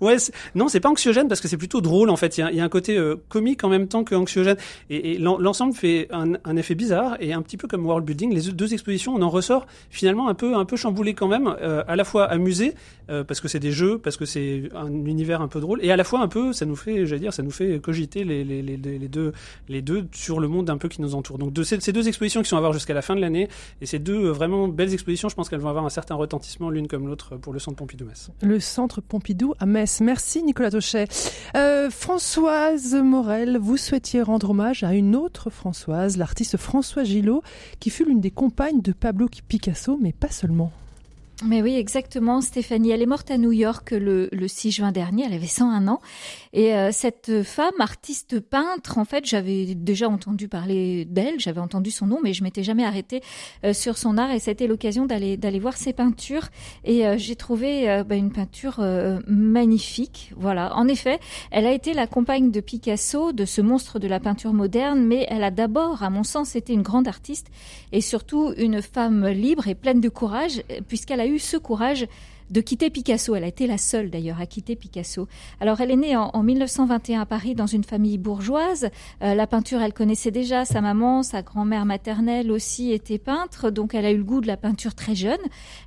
Ouais, non, c'est pas anxiogène parce que c'est plutôt drôle en fait. Il y a, un côté euh, comique en même temps que anxiogène et, l'ensemble fait un, effet bizarre et un petit peu comme World Building. Les deux expositions, on en ressort finalement un peu un peu chamboulé quand même, euh, à la fois amusé euh, parce que c'est des jeux, parce que c'est un univers un peu drôle et à la fois un peu, ça nous fait, j'allais dire, ça nous fait cogiter les, les, deux les deux sur le monde un peu qui nous entoure. Donc de ces, ces deux expositions qui sont à voir jusqu'à la fin de l'année et ces deux vraiment belles expositions, je pense qu'elles vont avoir un certain retentissement l'une comme l'autre pour le Centre Pompidou-Metz. Le Centre Pompidou à Metz. Merci Nicolas Tochet. Euh, Françoise Morel, vous souhaitiez rendre hommage à une autre Françoise, l'artiste François Gillot, qui fut l'une des compagnes de Pablo Picasso, mais pas seulement. Mais oui, exactement, Stéphanie. Elle est morte à New York le, le 6 juin dernier. Elle avait 101 ans. Et euh, cette femme, artiste peintre, en fait, j'avais déjà entendu parler d'elle, j'avais entendu son nom, mais je m'étais jamais arrêtée euh, sur son art. Et c'était l'occasion d'aller d'aller voir ses peintures. Et euh, j'ai trouvé bah, une peinture magnifique. Voilà. En effet, elle a été la compagne de Picasso, de ce monstre de la peinture moderne. Mais elle a d'abord, à mon sens, été une grande artiste et surtout une femme libre et pleine de courage, puisqu'elle a eu ce courage de quitter Picasso. Elle a été la seule d'ailleurs à quitter Picasso. Alors elle est née en, 1921 à Paris dans une famille bourgeoise. Euh, la peinture, elle connaissait déjà. Sa maman, sa grand-mère maternelle aussi était peintre, donc elle a eu le goût de la peinture très jeune.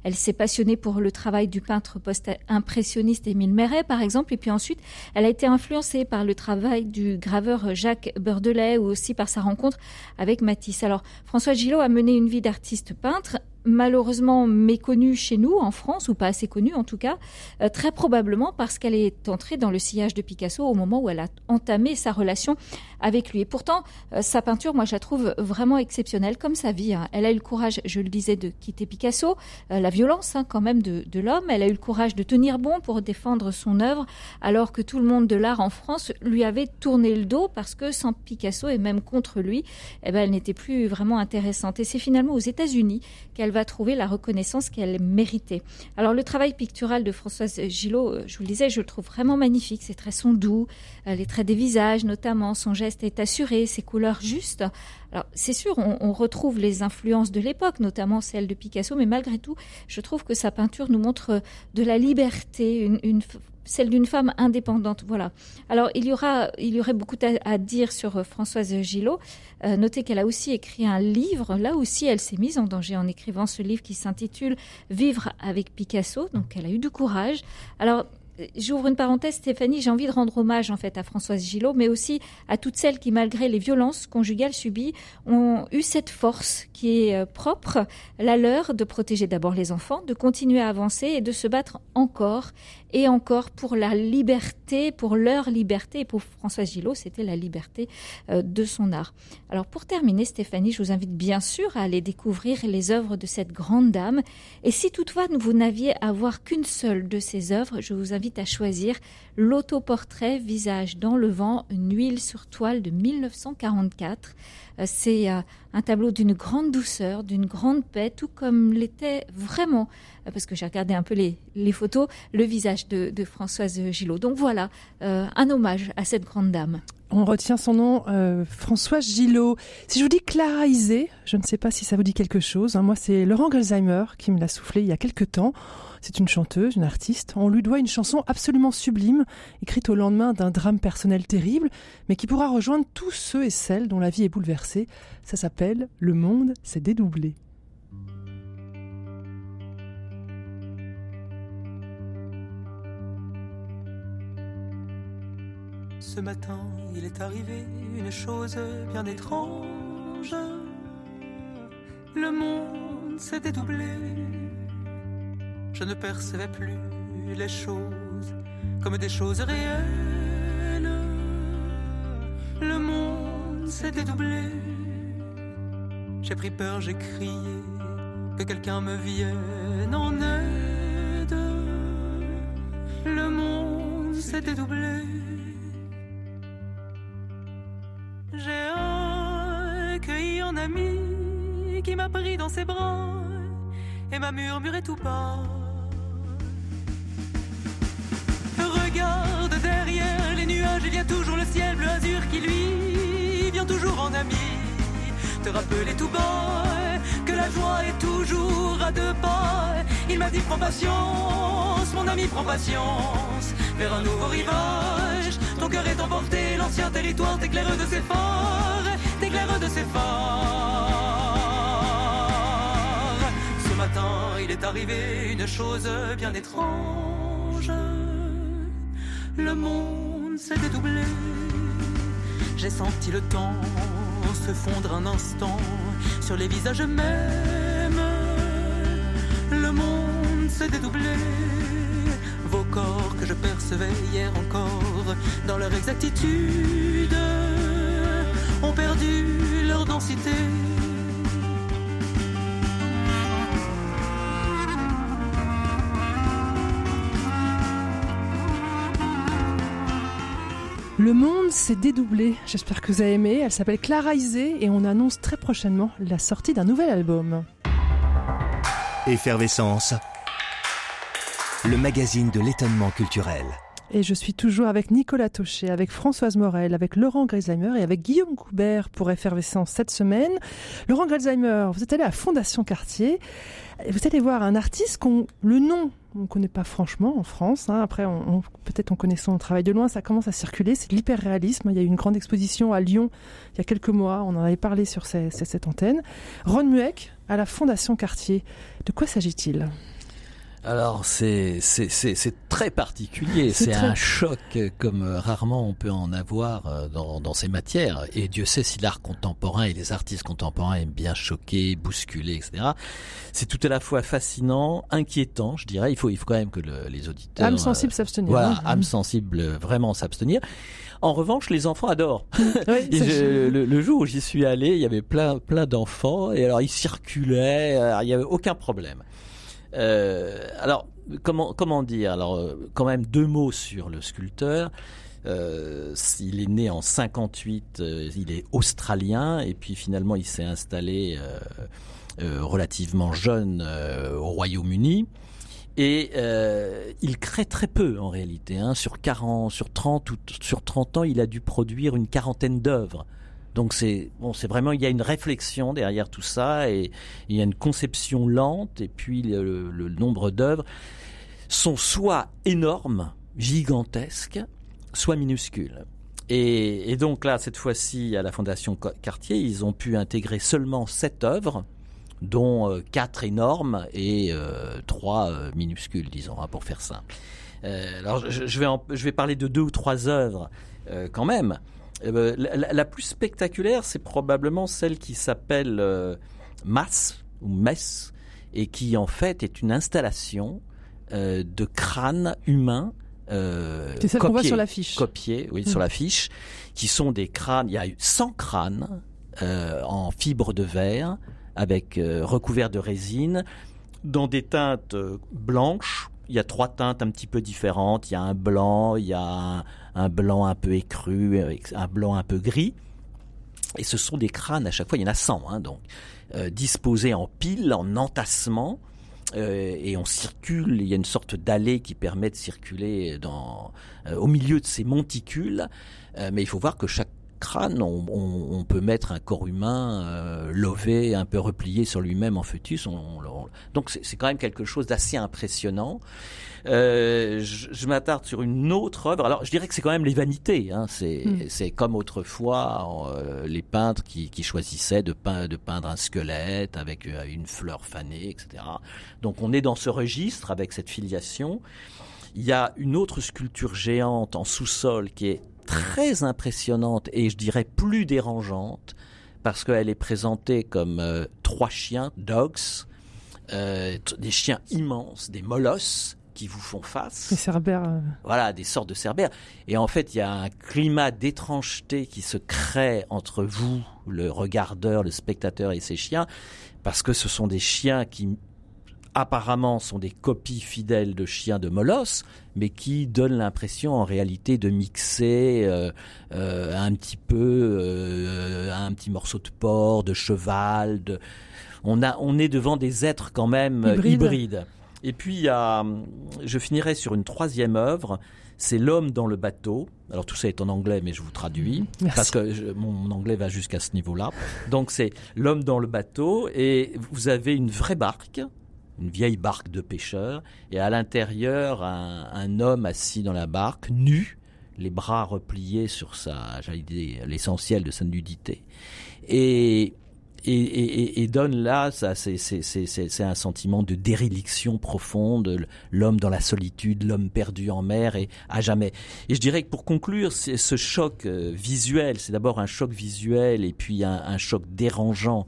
Elle s'est passionnée pour le travail du peintre post-impressionniste Émile Méret, par exemple, et puis ensuite elle a été influencée par le travail du graveur Jacques Beurdelet ou aussi par sa rencontre avec Matisse. Alors François Gillot a mené une vie d'artiste peintre malheureusement méconnue chez nous, en France, ou pas assez connue en tout cas, euh, très probablement parce qu'elle est entrée dans le sillage de Picasso au moment où elle a entamé sa relation avec lui. Et pourtant, euh, sa peinture, moi, je la trouve vraiment exceptionnelle, comme sa vie. Hein. Elle a eu le courage, je le disais, de quitter Picasso, euh, la violence hein, quand même de, l'homme. Elle a eu le courage de tenir bon pour défendre son œuvre, alors que tout le monde de l'art en France lui avait tourné le dos parce que sans Picasso et même contre lui, eh ben, elle n'était plus vraiment intéressante. Et c'est finalement aux États-Unis qu'elle va trouver la reconnaissance qu'elle méritait. Alors le travail pictural de Françoise Gillot, euh, je vous le disais, je le trouve vraiment magnifique. Ses traits sont doux, les traits des visages notamment, son geste est assuré, ses couleurs justes. Alors c'est sûr, on, retrouve les influences de l'époque, notamment celles de Picasso, mais malgré tout, je trouve que sa peinture nous montre de la liberté, une, celle d'une femme indépendante. Voilà. Alors il y aura, il y aurait beaucoup à, dire sur euh, Françoise Gillot. Euh, notez qu'elle a aussi écrit un livre. Là aussi, elle s'est mise en danger en écrivant ce livre qui s'intitule Vivre avec Picasso. Donc elle a eu du courage. Alors j'ouvre une parenthèse, Stéphanie, j'ai envie de rendre hommage en fait à Françoise Gillot, mais aussi à toutes celles qui, malgré les violences conjugales subies, ont eu cette force qui est euh, propre, la leur, de protéger d'abord les enfants, de continuer à avancer et de se battre encore et encore pour la liberté, pour leur liberté. Et pour Françoise Gillot, c'était la liberté euh, de son art. Alors pour terminer, Stéphanie, je vous invite bien sûr à aller découvrir les œuvres de cette grande dame. Et si toutefois vous n'aviez à voir qu'une seule de ces œuvres, je vous invite à choisir l'autoportrait Visage dans le vent, une huile sur toile de 1944. Euh, c'est euh, un tableau d'une grande douceur, d'une grande paix, tout comme l'était vraiment, euh, parce que j'ai regardé un peu les, photos, le visage de Françoise Gillot. Donc voilà, un hommage à cette grande dame. On retient son nom, euh, François Gillot. Si je vous dis Clara Isé, je ne sais pas si ça vous dit quelque chose. Hein. Moi, c'est Laurent Gelsheimer qui me l'a soufflé il y a quelque temps. C'est une chanteuse, une artiste. On lui doit une chanson absolument sublime, écrite au lendemain d'un drame personnel terrible, mais qui pourra rejoindre tous ceux et celles dont la vie est bouleversée. Ça s'appelle Le monde s'est dédoublé. Ce matin, il est arrivé une chose bien étrange. Le monde s'est dédoublé. Je ne percevais plus les choses comme des choses réelles. Le monde s'est dédoublé. J'ai pris peur, j'ai crié que quelqu'un me vienne en aide. Le monde s'est dédoublé. Qui m'a pris dans ses bras et m'a murmuré tout bas. Regarde derrière les nuages, il y a toujours le ciel bleu azur qui lui vient toujours en ami. Te rappeler tout bas que la joie est toujours à deux pas. Il m'a dit prends patience, mon ami prends patience, vers un nouveau rivage. Ton cœur est emporté, l'ancien territoire t'éclaire de ses phares, t'éclaire de ses phares. Ce matin, il est arrivé une chose bien étrange. Le monde s'est dédoublé. J'ai senti le temps se fondre un instant sur les visages mêmes. Le monde s'est dédoublé. Vos corps que je percevais hier encore dans leur exactitude ont perdu leur densité. Le monde s'est dédoublé. J'espère que vous avez aimé. Elle s'appelle Clara Isé et on annonce très prochainement la sortie d'un nouvel album. Effervescence. Le magazine de l'étonnement culturel. Et je suis toujours avec Nicolas Taucher, avec Françoise Morel, avec Laurent Gresheimer et avec Guillaume Coubert pour Effervescence cette semaine. Laurent Gresheimer, vous êtes allé à Fondation Cartier. Vous allez voir un artiste qu'on le nom on ne connaît pas franchement en France. Hein. Après, peut-être on connaît son travail de loin, ça commence à circuler. C'est l'hyperréalisme. Il y a eu une grande exposition à Lyon il y a quelques mois. On en avait parlé sur cette antenne. Ron Mueck à la Fondation Cartier. De quoi s'agit-il? Alors c'est très particulier, c'est un choc comme rarement on peut en avoir euh, dans, dans ces matières. Et Dieu sait si l'art contemporain et les artistes contemporains aiment bien choquer, bousculer, etc. C'est tout à la fois fascinant, inquiétant, je dirais. Il faut, il faut quand même que le, les auditeurs... Âme sensible s'abstenir. Voilà, hein. âme sensible vraiment s'abstenir. En revanche, les enfants adorent. le, jour où j'y suis allé, il y avait plein, plein d'enfants et alors ils circulaient, il n'y avait aucun problème. Euh, alors, comment, dire? Alors, euh, quand même deux mots sur le sculpteur. Euh, il est né en 58, euh, il est australien et puis finalement il s'est installé relativement jeune au Royaume-Uni. Et il crée très peu en réalité. Hein. Sur 40, sur 30 ou sur 30 ans, il a dû produire une quarantaine d'œuvres. Donc c'est bon, c'est vraiment il y a une réflexion derrière tout ça et il y a une conception lente et puis le, nombre d'œuvres sont soit énormes, gigantesques, soit minuscules. Et, donc là, cette fois-ci, à la Fondation Cartier, ils ont pu intégrer seulement sept œuvres, dont euh, quatre énormes et euh, trois euh, minuscules, disons, hein, pour faire simple. alors, je, vais je vais parler de deux ou trois œuvres quand même. Eh ben, la, plus spectaculaire, c'est probablement celle qui s'appelle euh, Mass ou Mess et qui en fait est une installation euh, de crânes humains. Euh, c'est celle qu'on voit sur l'affiche. Copiés, oui, sur hmm. l'affiche, qui sont des crânes. Il y a eu 100 crânes euh, en fibre de verre avec euh, recouvert de résine dans des teintes blanches il y a trois teintes un petit peu différentes. Il y a un blanc, il y a un, blanc un peu écru, un blanc un peu gris. Et ce sont des crânes à chaque fois, il y en a 100, hein, donc, euh, disposés en piles, en entassement. Euh, et on circule, il y a une sorte d'allée qui permet de circuler dans, euh, au milieu de ces monticules. mais il faut voir que chaque crâne, on, peut mettre un corps humain euh, lové, un peu replié sur lui-même en fœtus. donc c'est quand même quelque chose d'assez impressionnant. Euh, je, m'attarde sur une autre œuvre. Alors je dirais que c'est quand même les vanités. Hein. Hmm. C'est comme autrefois euh, les peintres qui, choisissaient de, peindre, de peindre un squelette avec une fleur fanée, etc. Donc on est dans ce registre avec cette filiation. Il y a une autre sculpture géante en sous-sol qui est très impressionnante et je dirais plus dérangeante parce qu'elle est présentée comme euh, trois chiens, dogs, euh, des chiens immenses, des molosses qui vous font face. Des cerbères. Euh. Voilà, des sortes de cerbères. Et en fait, il y a un climat d'étrangeté qui se crée entre vous, le regardeur, le spectateur et ces chiens, parce que ce sont des chiens qui apparemment sont des copies fidèles de chiens de Molosse, mais qui donnent l'impression en réalité de mixer euh, euh, un petit peu euh, un petit morceau de porc, de cheval. De... On, a, on est devant des êtres quand même Hybride. hybrides. Et puis, je finirai sur une troisième œuvre. C'est L'homme dans le bateau. Alors tout ça est en anglais, mais je vous traduis Merci. parce que je- mon, mon anglais va jusqu'à ce niveau-là. Donc c'est L'homme dans le bateau et vous avez une vraie barque, une vieille barque de pêcheurs, et à l'intérieur un, homme assis dans la barque, nu, les bras repliés sur sa, l'essentiel de sa nudité, et donne là, ça, c'est, c'est, c'est, c'est, un sentiment de déréliction profonde, l'homme dans la solitude, l'homme perdu en mer et à jamais. Et je dirais que pour conclure, c'est ce choc euh, visuel, c'est d'abord un choc visuel et puis un choc dérangeant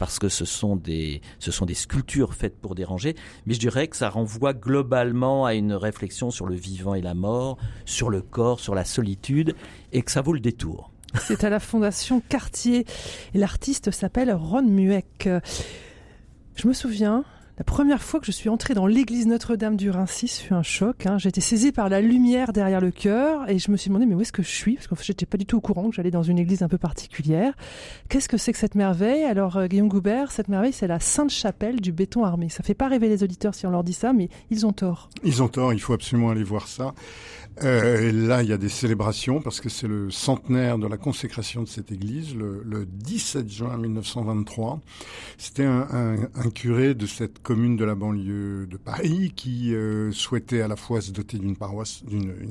parce que ce sont des ce sont des sculptures faites pour déranger, mais je dirais que ça renvoie globalement à une réflexion sur le vivant et la mort, sur le corps, sur la solitude, et que ça vaut le détour. C'est à la Fondation Cartier l'artiste s'appelle Ron Mueck. Je me souviens, la première fois que je suis entrée dans l'église Notre-Dame du ce fut un choc. Hein. J'étais saisie par la lumière derrière le cœur et je me suis demandé mais où est-ce que je suis? Parce fait, j'étais pas du tout au courant que j'allais dans une église un peu particulière. Qu'est-ce que c'est que cette merveille? Alors, euh, Guillaume Goubert, cette merveille, c'est la Sainte Chapelle du béton armé. Ça fait pas rêver les auditeurs si on leur dit ça, mais ils ont tort. Ils ont tort, il faut absolument aller voir ça. Euh, là, il y a des célébrations parce que c'est le centenaire de la consécration de cette église, le, le 17 juin 1923. C'était un, curé de cette commune de la banlieue de Paris qui euh, souhaitait à la fois se doter d'une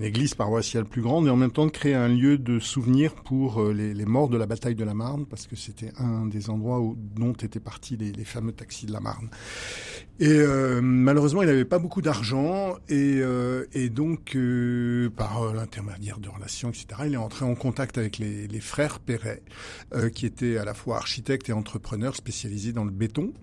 église paroissiale plus grande et en même temps créer un lieu de souvenir pour euh, les, morts de la bataille de la Marne parce que c'était un des endroits où, dont étaient partis les, fameux taxis de la Marne. Et euh, malheureusement, il n'avait pas beaucoup d'argent et donc euh, par l'intermédiaire de relations, etc., il est entré en contact avec les, frères Perret, euh, qui étaient à la fois architectes et entrepreneurs spécialisés dans le béton,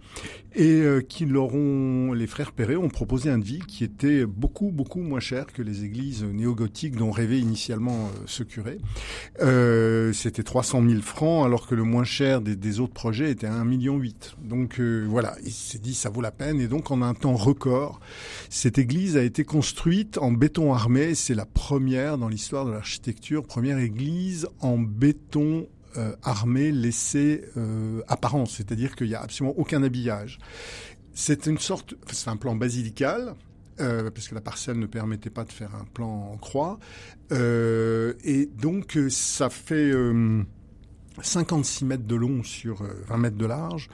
et euh, qui leur ont, les frères Perret ont proposé un devis qui était beaucoup beaucoup moins cher que les églises néo-gothiques dont rêvait initialement euh, ce curé. Euh, C'était 300 000 francs, alors que le moins cher des, autres projets était 1,8 million. Donc euh, voilà, il s'est dit ça vaut la peine. Et donc en un temps record, cette église a été construite en béton armé. La première dans l'histoire de l'architecture, première église en béton euh, armé laissé euh, apparent, c'est-à-dire qu'il n'y a absolument aucun habillage. C'est une sorte, c'est un plan basilical, euh, parce que la parcelle ne permettait pas de faire un plan en croix. Euh, et donc, ça fait euh, 56 mètres de long sur 20 mètres de large,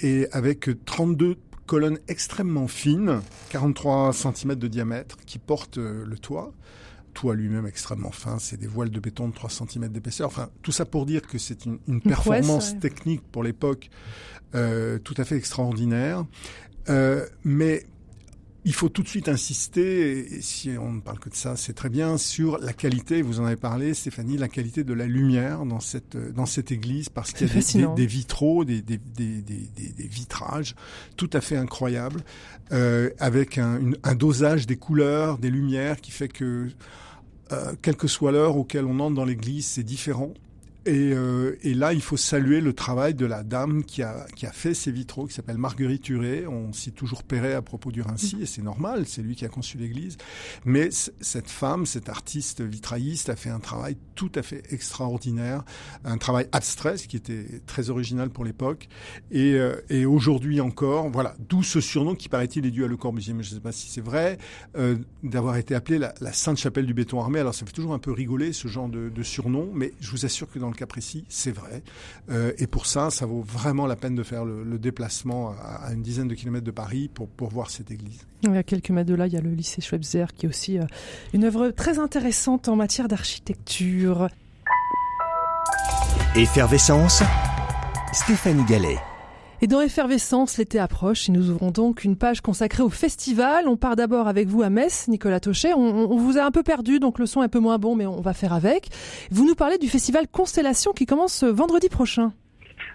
et avec 32 colonnes extrêmement fines, 43 cm de diamètre, qui portent le toit. Toit lui-même extrêmement fin, c'est des voiles de béton de 3 cm d'épaisseur. Enfin, tout ça pour dire que c'est une, une, performance ouais. technique pour l'époque euh, tout à fait extraordinaire. Euh, mais il faut tout de suite insister, et si on ne parle que de ça, c'est très bien, sur la qualité, vous en avez parlé, Stéphanie, la qualité de la lumière dans cette, dans cette église, parce qu'il y a des, des, des, vitraux, des, des, vitrages tout à fait incroyables, euh, avec un, une, un, dosage des couleurs, des lumières, qui fait que, euh, quelle que soit l'heure auquel on entre dans l'église, c'est différent. Et, euh, et, là, il faut saluer le travail de la dame qui a, qui a fait ces vitraux, qui s'appelle Marguerite Huré. On cite toujours Perret à propos du Rincy, et c'est normal, c'est lui qui a conçu l'église. Mais cette femme, cet artiste vitrailliste, a fait un travail tout à fait extraordinaire, un travail abstrait, ce qui était très original pour l'époque. Et, euh, et aujourd'hui encore, voilà, d'où ce surnom qui, paraît-il, est dû à Le Corbusier, mais je ne sais pas si c'est vrai, euh, d'avoir été appelé la, la Sainte Chapelle du béton armé. Alors ça fait toujours un peu rigoler, ce genre de, de surnom, mais je vous assure que dans le cas précis, c'est vrai. Euh, et pour ça, ça vaut vraiment la peine de faire le, le déplacement à, à, une dizaine de kilomètres de Paris pour, pour voir cette église. Il y a quelques mètres de là, il y a le lycée Schweitzer qui est aussi euh, une œuvre très intéressante en matière d'architecture. Effervescence, Stéphanie Gallet. Et dans Effervescence, l'été approche et nous ouvrons donc une page consacrée au festival. On part d'abord avec vous à Metz, Nicolas Tauchet. On, vous a un peu perdu, donc le son est un peu moins bon, mais on va faire avec. Vous nous parlez du festival Constellation qui commence vendredi prochain.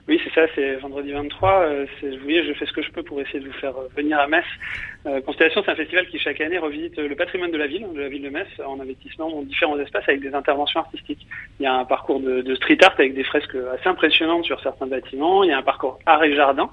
Oui, c'est ça, c'est vendredi 23. Euh, vous voyez, je fais ce que je peux pour essayer de vous faire venir à Metz. Euh, Constellation, c'est un festival qui chaque année revisite le patrimoine de la ville, de la ville de Metz, en investissement dans différents espaces avec des interventions artistiques. Il y a un parcours de, street art avec des fresques assez impressionnantes sur certains bâtiments. Il y a un parcours art et jardin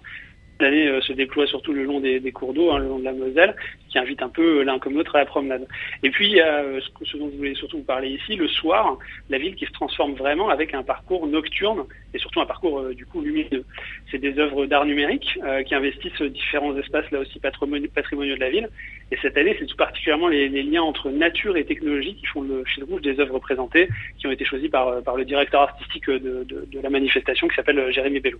l'année euh, se déploie surtout le long des, cours d'eau, hein, le long de la Moselle, qui invite un peu l'un comme l'autre à la promenade. Et puis il y a ce, dont je voulais surtout vous parler ici, le soir, la ville qui se transforme vraiment avec un parcours nocturne et surtout un parcours du coup lumineux. C'est des œuvres d'art numérique qui investissent différents espaces là aussi patrimoniaux de la ville. Et cette année, c'est tout particulièrement les, liens entre nature et technologie qui font le fil rouge des œuvres présentées, qui ont été choisies par, par le directeur artistique de, de, de la manifestation qui s'appelle Jérémy Bello.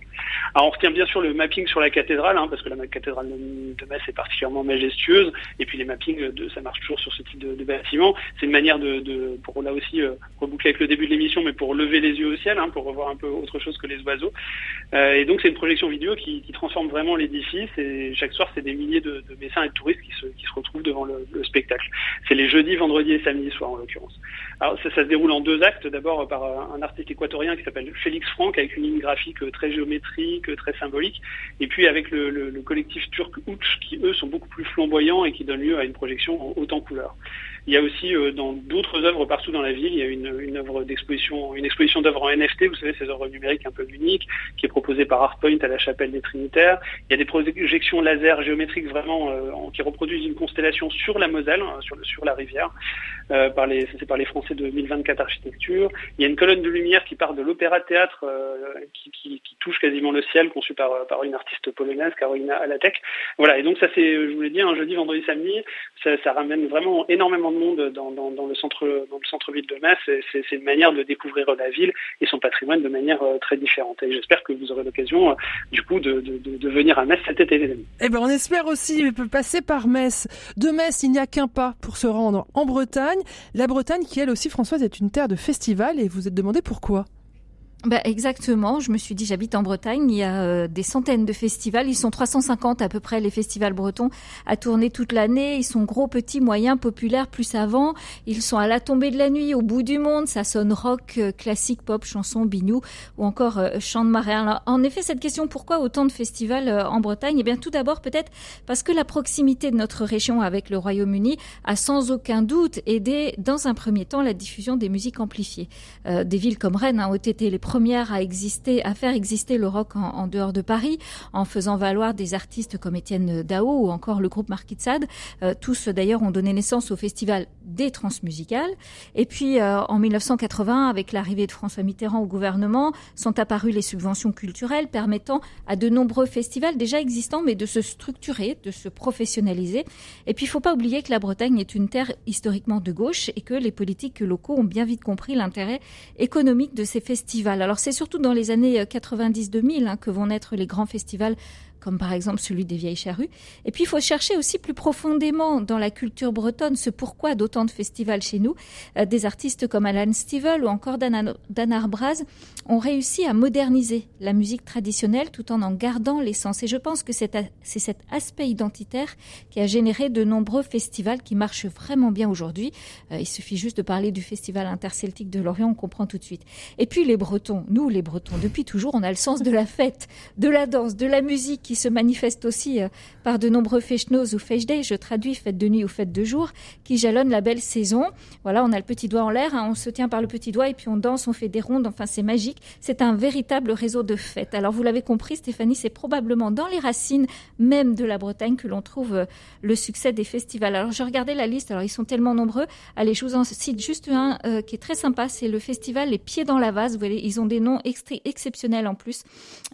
Alors on retient bien sûr le mapping sur la cathédrale, hein, parce que la cathédrale de, Metz est particulièrement majestueuse, et puis les mappings, de, ça marche toujours sur ce type de, bâtiment. C'est une manière de, pour là aussi euh, reboucler avec le début de l'émission, mais pour lever les yeux au ciel, hein, pour revoir un peu autre chose que les oiseaux. Euh, et donc c'est une projection vidéo qui, transforme vraiment l'édifice, et chaque soir c'est des milliers de, de messins et de touristes qui se, retrouvent devant le, le spectacle. C'est les jeudis, vendredis et samedis soirs en l'occurrence. Alors ça, se déroule en deux actes, d'abord par un artiste équatorien qui s'appelle Félix Franck, avec une ligne graphique très géométrique, très symbolique, et puis avec le collectif turc Ouch, qui eux sont beaucoup plus flamboyants et qui donnent lieu à une projection en haute en couleur. Il y a aussi euh, dans d'autres œuvres partout dans la ville, il y a une, une œuvre d'exposition, une exposition d'œuvres en NFT, vous savez, ces œuvres numériques un peu uniques, qui est proposée par Artpoint à la chapelle des Trinitaires. Il y a des projections laser géométriques vraiment euh, qui reproduisent une constellation sur la Moselle, hein, sur, le, sur la rivière, euh, par les, c'est par les Français de 1024 Architecture. Il y a une colonne de lumière qui part de l'opéra théâtre, euh, qui, qui, qui, touche quasiment le ciel, conçue par, par une artiste polonaise, Karolina Alatek. Voilà, et donc ça c'est, je vous l'ai dit, un jeudi, vendredi, samedi, ça, ça ramène vraiment énormément monde dans, le centre dans le centre-ville de Metz. C'est une manière de découvrir la ville et son patrimoine de manière euh, très différente. Et j'espère que vous aurez l'occasion, euh, du coup, de, venir à Metz cet été, les amis. Eh ben, on espère aussi passer par Metz. De Metz, il n'y a qu'un pas pour se rendre en Bretagne. La Bretagne, qui elle aussi, Françoise, est une terre de festival. Et vous êtes demandé pourquoi? Bah exactement, je me suis dit j'habite en Bretagne, il y a euh, des centaines de festivals, ils sont 350 à peu près les festivals bretons à tourner toute l'année, ils sont gros, petits, moyens, populaires, plus savants, ils sont à la tombée de la nuit, au bout du monde, ça sonne rock, euh, classique, pop, chanson, bignou ou encore euh, chant de marin. en effet, cette question pourquoi autant de festivals en Bretagne? Eh bien tout d'abord peut-être parce que la proximité de notre région avec le Royaume-Uni a sans aucun doute aidé dans un premier temps la diffusion des musiques amplifiées. des villes comme Rennes hein, ont été les première à faire exister le rock en, dehors de Paris, en faisant valoir des artistes comme Étienne Dao ou encore le groupe Marquis de Sade. Euh, tous d'ailleurs ont donné naissance au festival des transmusicales. Et puis euh, en 1980, avec l'arrivée de François Mitterrand au gouvernement, sont apparues les subventions culturelles permettant à de nombreux festivals déjà existants, mais de se structurer, de se professionnaliser. Et puis il faut pas oublier que la Bretagne est une terre historiquement de gauche et que les politiques locaux ont bien vite compris l'intérêt économique de ces festivals. Alors c'est surtout dans les années 90-2000 hein, que vont naître les grands festivals comme par exemple celui des Vieilles Charrues. Et puis il faut chercher aussi plus profondément dans la culture bretonne ce pourquoi d'autant de festivals chez nous. Euh, des artistes comme Alan Stivell ou encore Dan, Arbraz ont réussi à moderniser la musique traditionnelle tout en en gardant l'essence. Et je pense que c'est cet aspect identitaire qui a généré de nombreux festivals qui marchent vraiment bien aujourd'hui. Euh, il suffit juste de parler du festival interceltique de Lorient, on comprend tout de suite. Et puis les Bretons, nous les Bretons, depuis toujours, on a le sens de la fête, de la danse, de la musique qui se manifeste aussi euh, par de nombreux fechnos ou day, je traduis fête de nuit ou fête de jour, qui jalonnent la belle saison. Voilà, on a le petit doigt en l'air, hein, on se tient par le petit doigt et puis on danse, on fait des rondes, enfin c'est magique. C'est un véritable réseau de fêtes. Alors vous l'avez compris, Stéphanie, c'est probablement dans les racines même de la Bretagne que l'on trouve euh, le succès des festivals. Alors je regardais la liste, alors ils sont tellement nombreux. Allez, je vous en cite juste un euh, qui est très sympa, c'est le festival Les Pieds dans la Vase. Vous voyez, ils ont des noms exceptionnels en plus.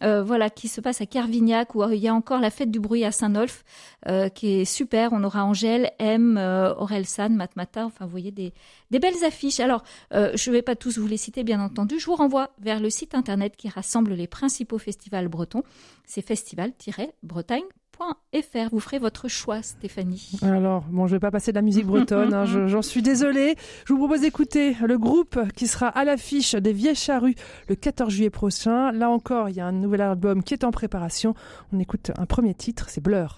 voilà, qui se passe à Carvignac ou il y a encore la fête du bruit à Saint-Nolf, euh, qui est super. On aura Angèle, M, euh, Orelsan, Matmata. Enfin, vous voyez des, belles affiches. Alors, euh, je ne vais pas tous vous les citer, bien entendu. Je vous renvoie vers le site internet qui rassemble les principaux festivals bretons. C'est festival-bretagne fr. Vous ferez votre choix, Stéphanie. Alors, bon, je vais pas passer de la musique bretonne, hein, j'en suis désolée. Je vous propose d'écouter le groupe qui sera à l'affiche des Vieilles Charrues le 14 juillet prochain. Là encore, il y a un nouvel album qui est en préparation. On écoute un premier titre, c'est Blur.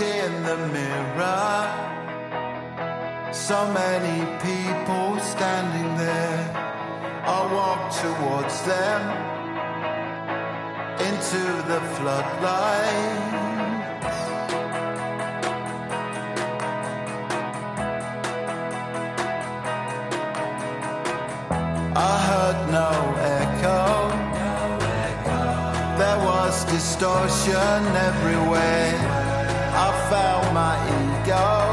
in the mirror So many people standing there. I walk towards them into the floodlights. I heard no echo. There was distortion everywhere. I found my ego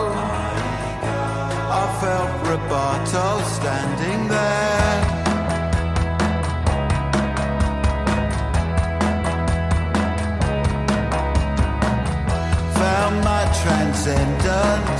heartfelt rubato standing there. Found my transcendence.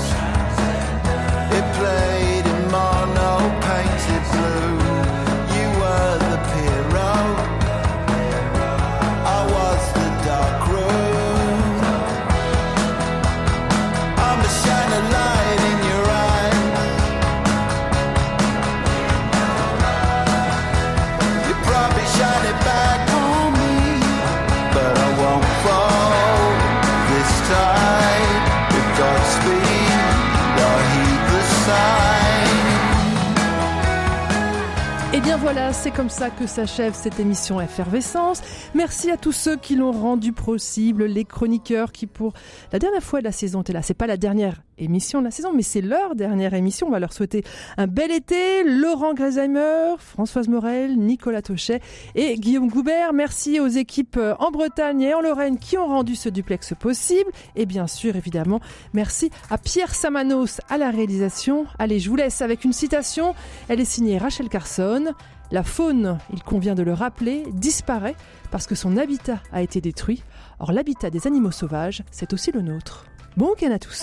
Et Eh bien voilà, c'est comme ça que s'achève cette émission Effervescence. Merci à tous ceux qui l'ont rendu possible, les chroniqueurs qui pour la dernière fois de la saison étaient là. C'est pas la dernière émission de la saison, mais c'est leur dernière émission. On va leur souhaiter un bel été. Laurent Gresheimer, Françoise Morel, Nicolas Tochet et Guillaume Goubert. Merci aux équipes euh, en Bretagne et en Lorraine qui ont rendu ce duplex possible. Et bien sûr, évidemment, merci à Pierre Samanos à la réalisation. Allez, je vous laisse avec une citation. Elle est signée Rachel Carson. La faune, il convient de le rappeler, disparaît parce que son habitat a été détruit. Or, l'habitat des animaux sauvages, c'est aussi le nôtre. Bon week-end à tous.